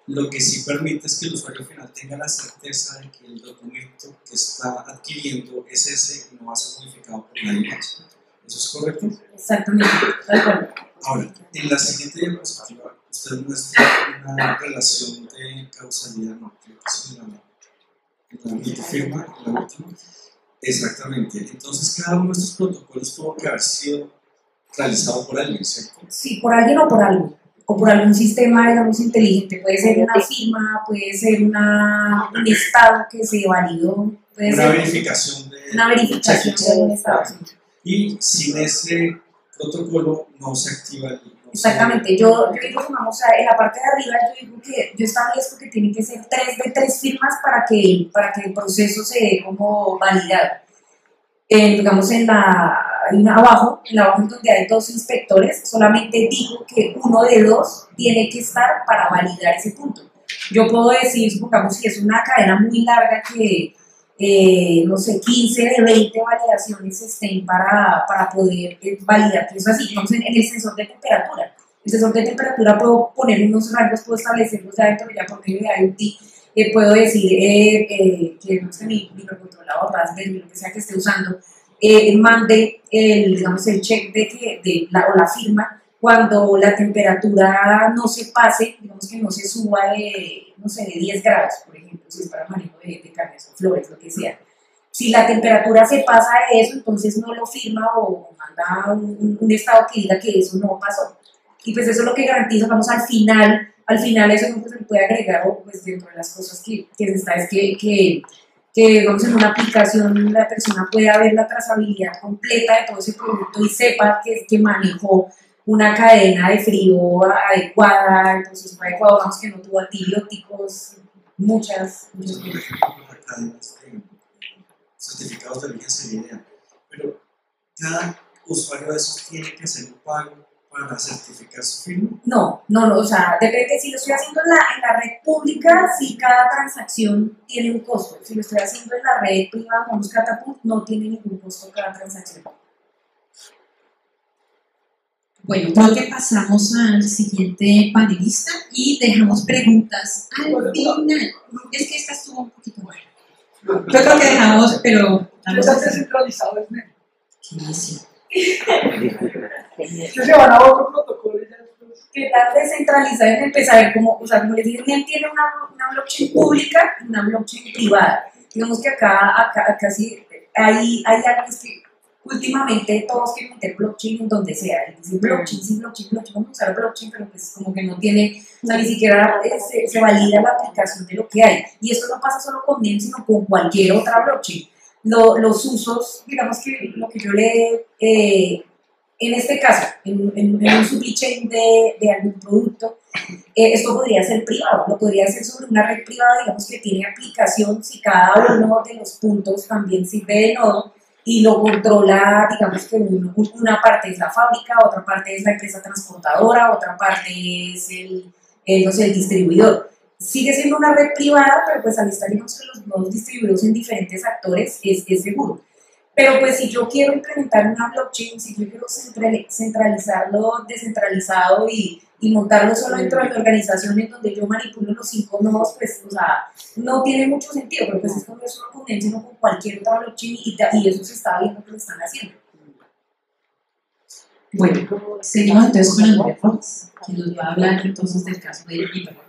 lo que sí permite es que el usuario final tenga la certeza de que el documento que está adquiriendo es ese y no va a ser modificado por nadie más. ¿Eso es correcto? Exactamente, de acuerdo. Ahora, en la siguiente diapositiva, usted muestra una relación de causalidad, no, creo que es en la, en la firma, en la última. Exactamente. Entonces, cada uno de estos protocolos tuvo que haber sido realizado por alguien, ¿cierto? Sí, por alguien o por algo. O por algún sistema, digamos, inteligente. Puede ser una firma, puede ser una, un estado que se validó, puede Una ser verificación de una verificación de un estado. Y sin ese protocolo no se activa el. no se- Exactamente, yo, yo digo que vamos a, en la parte de arriba, yo digo que yo establezco que tienen que ser tres de tres firmas para que, para que el proceso se dé como validado. Eh, digamos en la, hay una abajo, en la abajo donde hay dos inspectores, solamente digo que uno de dos tiene que estar para validar ese punto. Yo puedo decir, supongamos si es una cadena muy larga que, eh, no sé, 15 de 20 validaciones estén para, para poder eh, validar que eso es así. Digamos, en, en el sensor de temperatura. El sensor de temperatura puedo poner unos rangos, puedo establecerlos ya dentro ya por medio de IoT. Eh, puedo decir eh, eh, que no sé, mi microcontrolador, Raspberry, lo que sea que esté usando, eh, mande el, digamos, el check de que, de la, o la firma cuando la temperatura no se pase, digamos que no se suba de, no sé, de 10 grados, por ejemplo, si es para manejo de, de carnes o flores, lo que sea. Si la temperatura se pasa de eso, entonces no lo firma o manda un, un estado que diga que eso no pasó. Y pues eso es lo que garantiza, vamos, al final, al final eso no se puede agregar, o pues dentro de las cosas que, que se está, es que, que, que, vamos, en una aplicación la persona pueda ver la trazabilidad completa de todo ese producto y sepa que, que manejó una cadena de frío adecuada, el proceso adecuado, vamos, que no tuvo antibióticos, muchas, muchas cosas. cadenas de certificados de origen sería ideal. Pero cada usuario de esos tiene que hacer un pago para certificar su firma. No, no, no, o sea, depende, si lo estoy haciendo en la, en la red pública, sí cada transacción tiene un costo. Si lo estoy haciendo en la red privada, como es Catapult, no tiene ningún costo cada transacción. Bueno, creo que pasamos al siguiente panelista y dejamos preguntas al final. Es que esta estuvo un poquito buena. Yo creo que dejamos, pero ¿Qué descentralizado es? Sí. Que se van a otro protocolo y ya. ¿Qué tan descentralizada es empezar cómo, o sea, como les dije, NEM tiene una, una blockchain pública y una blockchain privada. Digamos que acá, acá, acá sí hay, hay es que últimamente todos quieren meter blockchain en donde sea. Y blockchain, sí, blockchain, blockchain, vamos a usar blockchain, pero pues como que no tiene, o sea, ni siquiera eh, se, se valida la aplicación de lo que hay. Y esto no pasa solo con NEM, sino con cualquier otra blockchain. Lo- los usos, digamos que lo que yo le, eh, en este caso, en, un supply chain de, algún producto, eh, esto podría ser privado, lo podría hacer sobre una red privada, digamos que tiene aplicación, si cada uno de los puntos también sirve de nodo y lo controla, digamos que uno- una parte es la fábrica, otra parte es la empresa transportadora, otra parte es el, el, el distribuidor. Sigue siendo una red privada, pero pues al estar digamos que los nodos distribuidos en diferentes actores es, es seguro. Pero pues si yo quiero implementar una blockchain, si yo quiero central- centralizarlo, descentralizado y, y montarlo solo dentro de mi organización en donde yo manipulo los cinco nodos, pues, o sea, no tiene mucho sentido, pero pues esto no es una conveniencia no con cualquier otra blockchain y, y eso se está viendo que lo están haciendo. Bueno, seguimos entonces con Andrea Rojas, quien nos va a hablar entonces del caso de Hiper.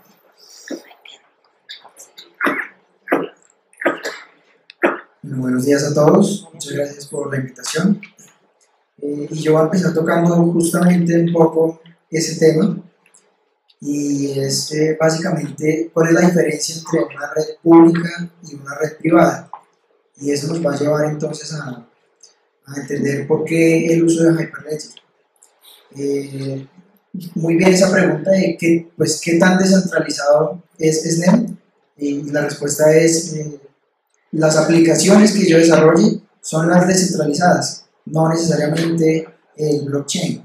Bueno, buenos días a todos, muchas gracias por la invitación. Eh, y yo voy a empezar tocando justamente un poco ese tema, y es eh, básicamente cuál es la diferencia entre una red pública y una red privada. Y eso nos va a llevar entonces a, a entender por qué el uso de Hyperledger. Eh, muy bien esa pregunta de qué, pues, qué tan descentralizado es, es NEM, y la respuesta es... eh, las aplicaciones que yo desarrolle son las descentralizadas, no necesariamente el blockchain.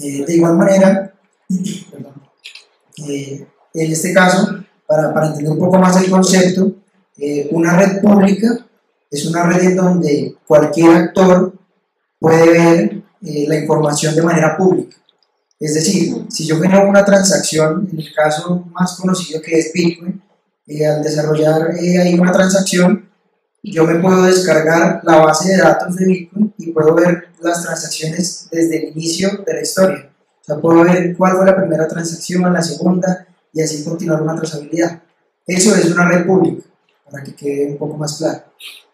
Eh, de igual manera, [CLEARS THROAT] eh, en este caso, para, para entender un poco más el concepto, eh, una red pública es una red en donde cualquier actor puede ver la información de manera pública. Es decir, si yo genero una transacción, en el caso más conocido que es Bitcoin, eh, al desarrollar eh, ahí una transacción, yo me puedo descargar la base de datos de Bitcoin y puedo ver las transacciones desde el inicio de la historia. O sea, puedo ver cuál fue la primera transacción, la segunda, y así continuar una trazabilidad. Eso es una red pública, para que quede un poco más claro.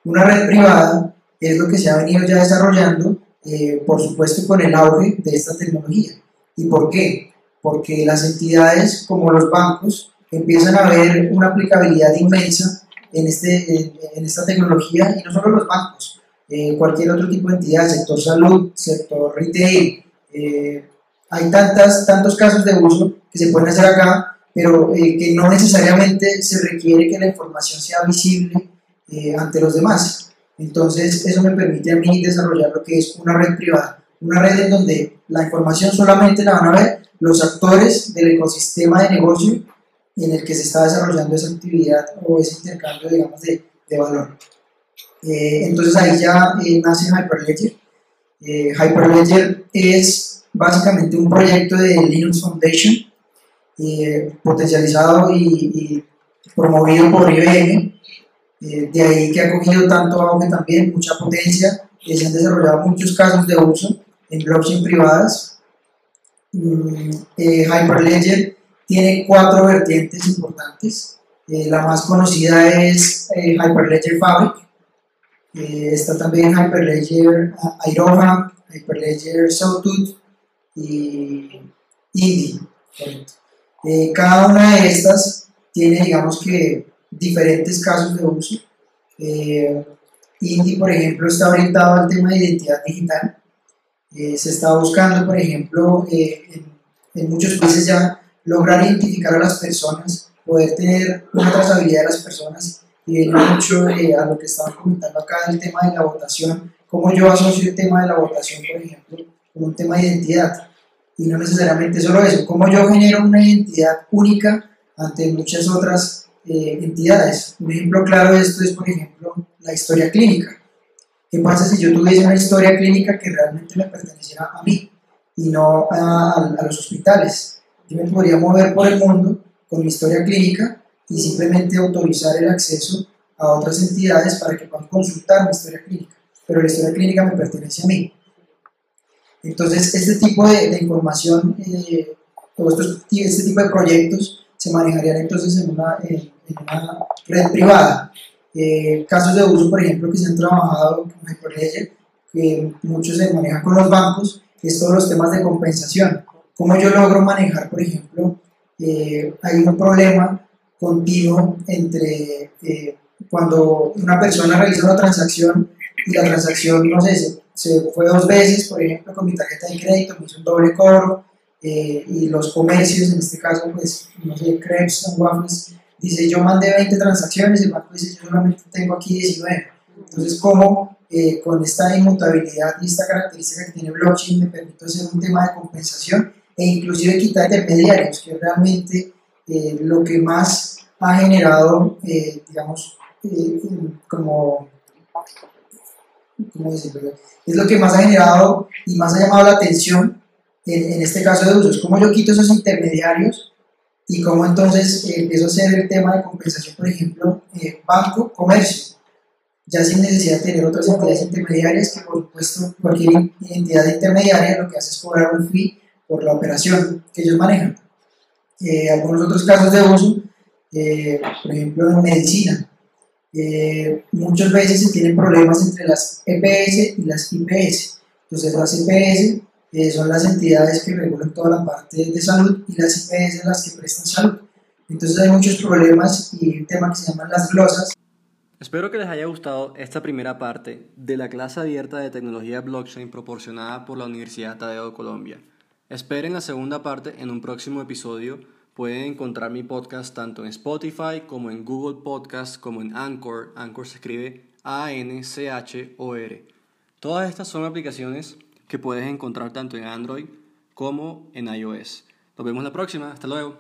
Una red privada es lo que se ha venido ya desarrollando, eh, por supuesto, con el auge de esta tecnología. ¿Y por qué? Porque las entidades como los bancos empiezan a ver una aplicabilidad inmensa en, este, en, en esta tecnología y no solo los bancos, eh, cualquier otro tipo de entidad, sector salud, sector retail. eh, hay tantas, tantos casos de uso que se pueden hacer acá, pero eh, que no necesariamente se requiere que la información sea visible eh, ante los demás. Entonces, eso me permite a mí desarrollar lo que es una red privada, una red en donde la información solamente la van a ver los actores del ecosistema de negocio en el que se está desarrollando esa actividad o ese intercambio, digamos, de, de valor. Eh, entonces ahí ya eh, nace Hyperledger. Eh, Hyperledger es básicamente un proyecto de Linux Foundation, eh, potencializado y, y promovido por IBM, eh, de ahí que ha cogido tanto auge también, mucha potencia, que se han desarrollado muchos casos de uso en blockchain privadas. Mm, eh, Hyperledger tiene cuatro vertientes importantes. Eh, la más conocida es eh, Hyperledger Fabric. Eh, está también Hyperledger ah, Iroha, Hyperledger Sawtooth y Indy. cada una de estas tiene, digamos que, diferentes casos de uso. Indy, por ejemplo, está orientado al tema de identidad digital. Se está buscando, por ejemplo, en muchos países ya lograr identificar a las personas, poder tener una trazabilidad de las personas y mucho eh, a lo que estaban comentando acá del tema de la votación, cómo yo asocio el tema de la votación, por ejemplo, con un tema de identidad y no necesariamente solo eso, cómo yo genero una identidad única ante muchas otras eh, entidades. Un ejemplo claro de esto es, por ejemplo, la historia clínica. ¿Qué pasa si yo tuviese una historia clínica que realmente me perteneciera a mí y no a los hospitales? Yo me podría mover por el mundo con mi historia clínica y simplemente autorizar el acceso a otras entidades para que puedan consultar mi historia clínica, pero la historia clínica me pertenece a mí. Entonces, este tipo de, información eh, este tipo de proyectos se manejarían entonces en una, en, en una red privada. Eh, casos de uso, por ejemplo, que se han trabajado con Hyperledger, que muchos se manejan con los bancos, es todos los temas de compensación. ¿Cómo yo logro manejar, por ejemplo, eh, hay un problema continuo entre eh, cuando una persona realiza una transacción y la transacción, no sé, se, se fue dos veces, por ejemplo, con mi tarjeta de crédito, me hizo un doble cobro, eh, y los comercios, en este caso, pues, no sé, crepes and waffles, dice, yo mandé 20 transacciones, el banco dice, yo solamente tengo aquí 19. Entonces, ¿cómo eh, con esta inmutabilidad y esta característica que tiene blockchain me permite hacer un tema de compensación e inclusive quitar intermediarios, que es realmente eh, lo que más ha generado, eh, digamos, eh, como ¿cómo decirlo? Es lo que más ha generado y más ha llamado la atención en, en este caso de usos. ¿Cómo yo quito esos intermediarios y cómo entonces eh, empiezo a hacer el tema de compensación, por ejemplo, banco, comercio, ya sin necesidad de tener otras entidades intermediarias, que por supuesto cualquier entidad intermediaria lo que hace es cobrar un fee por la operación que ellos manejan. Eh, algunos otros casos de uso, eh, por ejemplo en medicina, eh, muchas veces se tienen problemas entre las EPS y las IPS. Entonces las EPS eh, son las entidades que regulan toda la parte de salud y las IPS las que prestan salud. Entonces hay muchos problemas y un tema que se llaman las glosas. Espero que les haya gustado esta primera parte de la clase abierta de tecnología blockchain proporcionada por la Universidad Tadeo de Colombia. Esperen la segunda parte en un próximo episodio. Pueden encontrar mi podcast tanto en Spotify como en Google Podcast como en Anchor. Anchor se escribe A-N-C-H-O-R. Todas estas son aplicaciones que puedes encontrar tanto en Android como en iOS. Nos vemos la próxima. Hasta luego.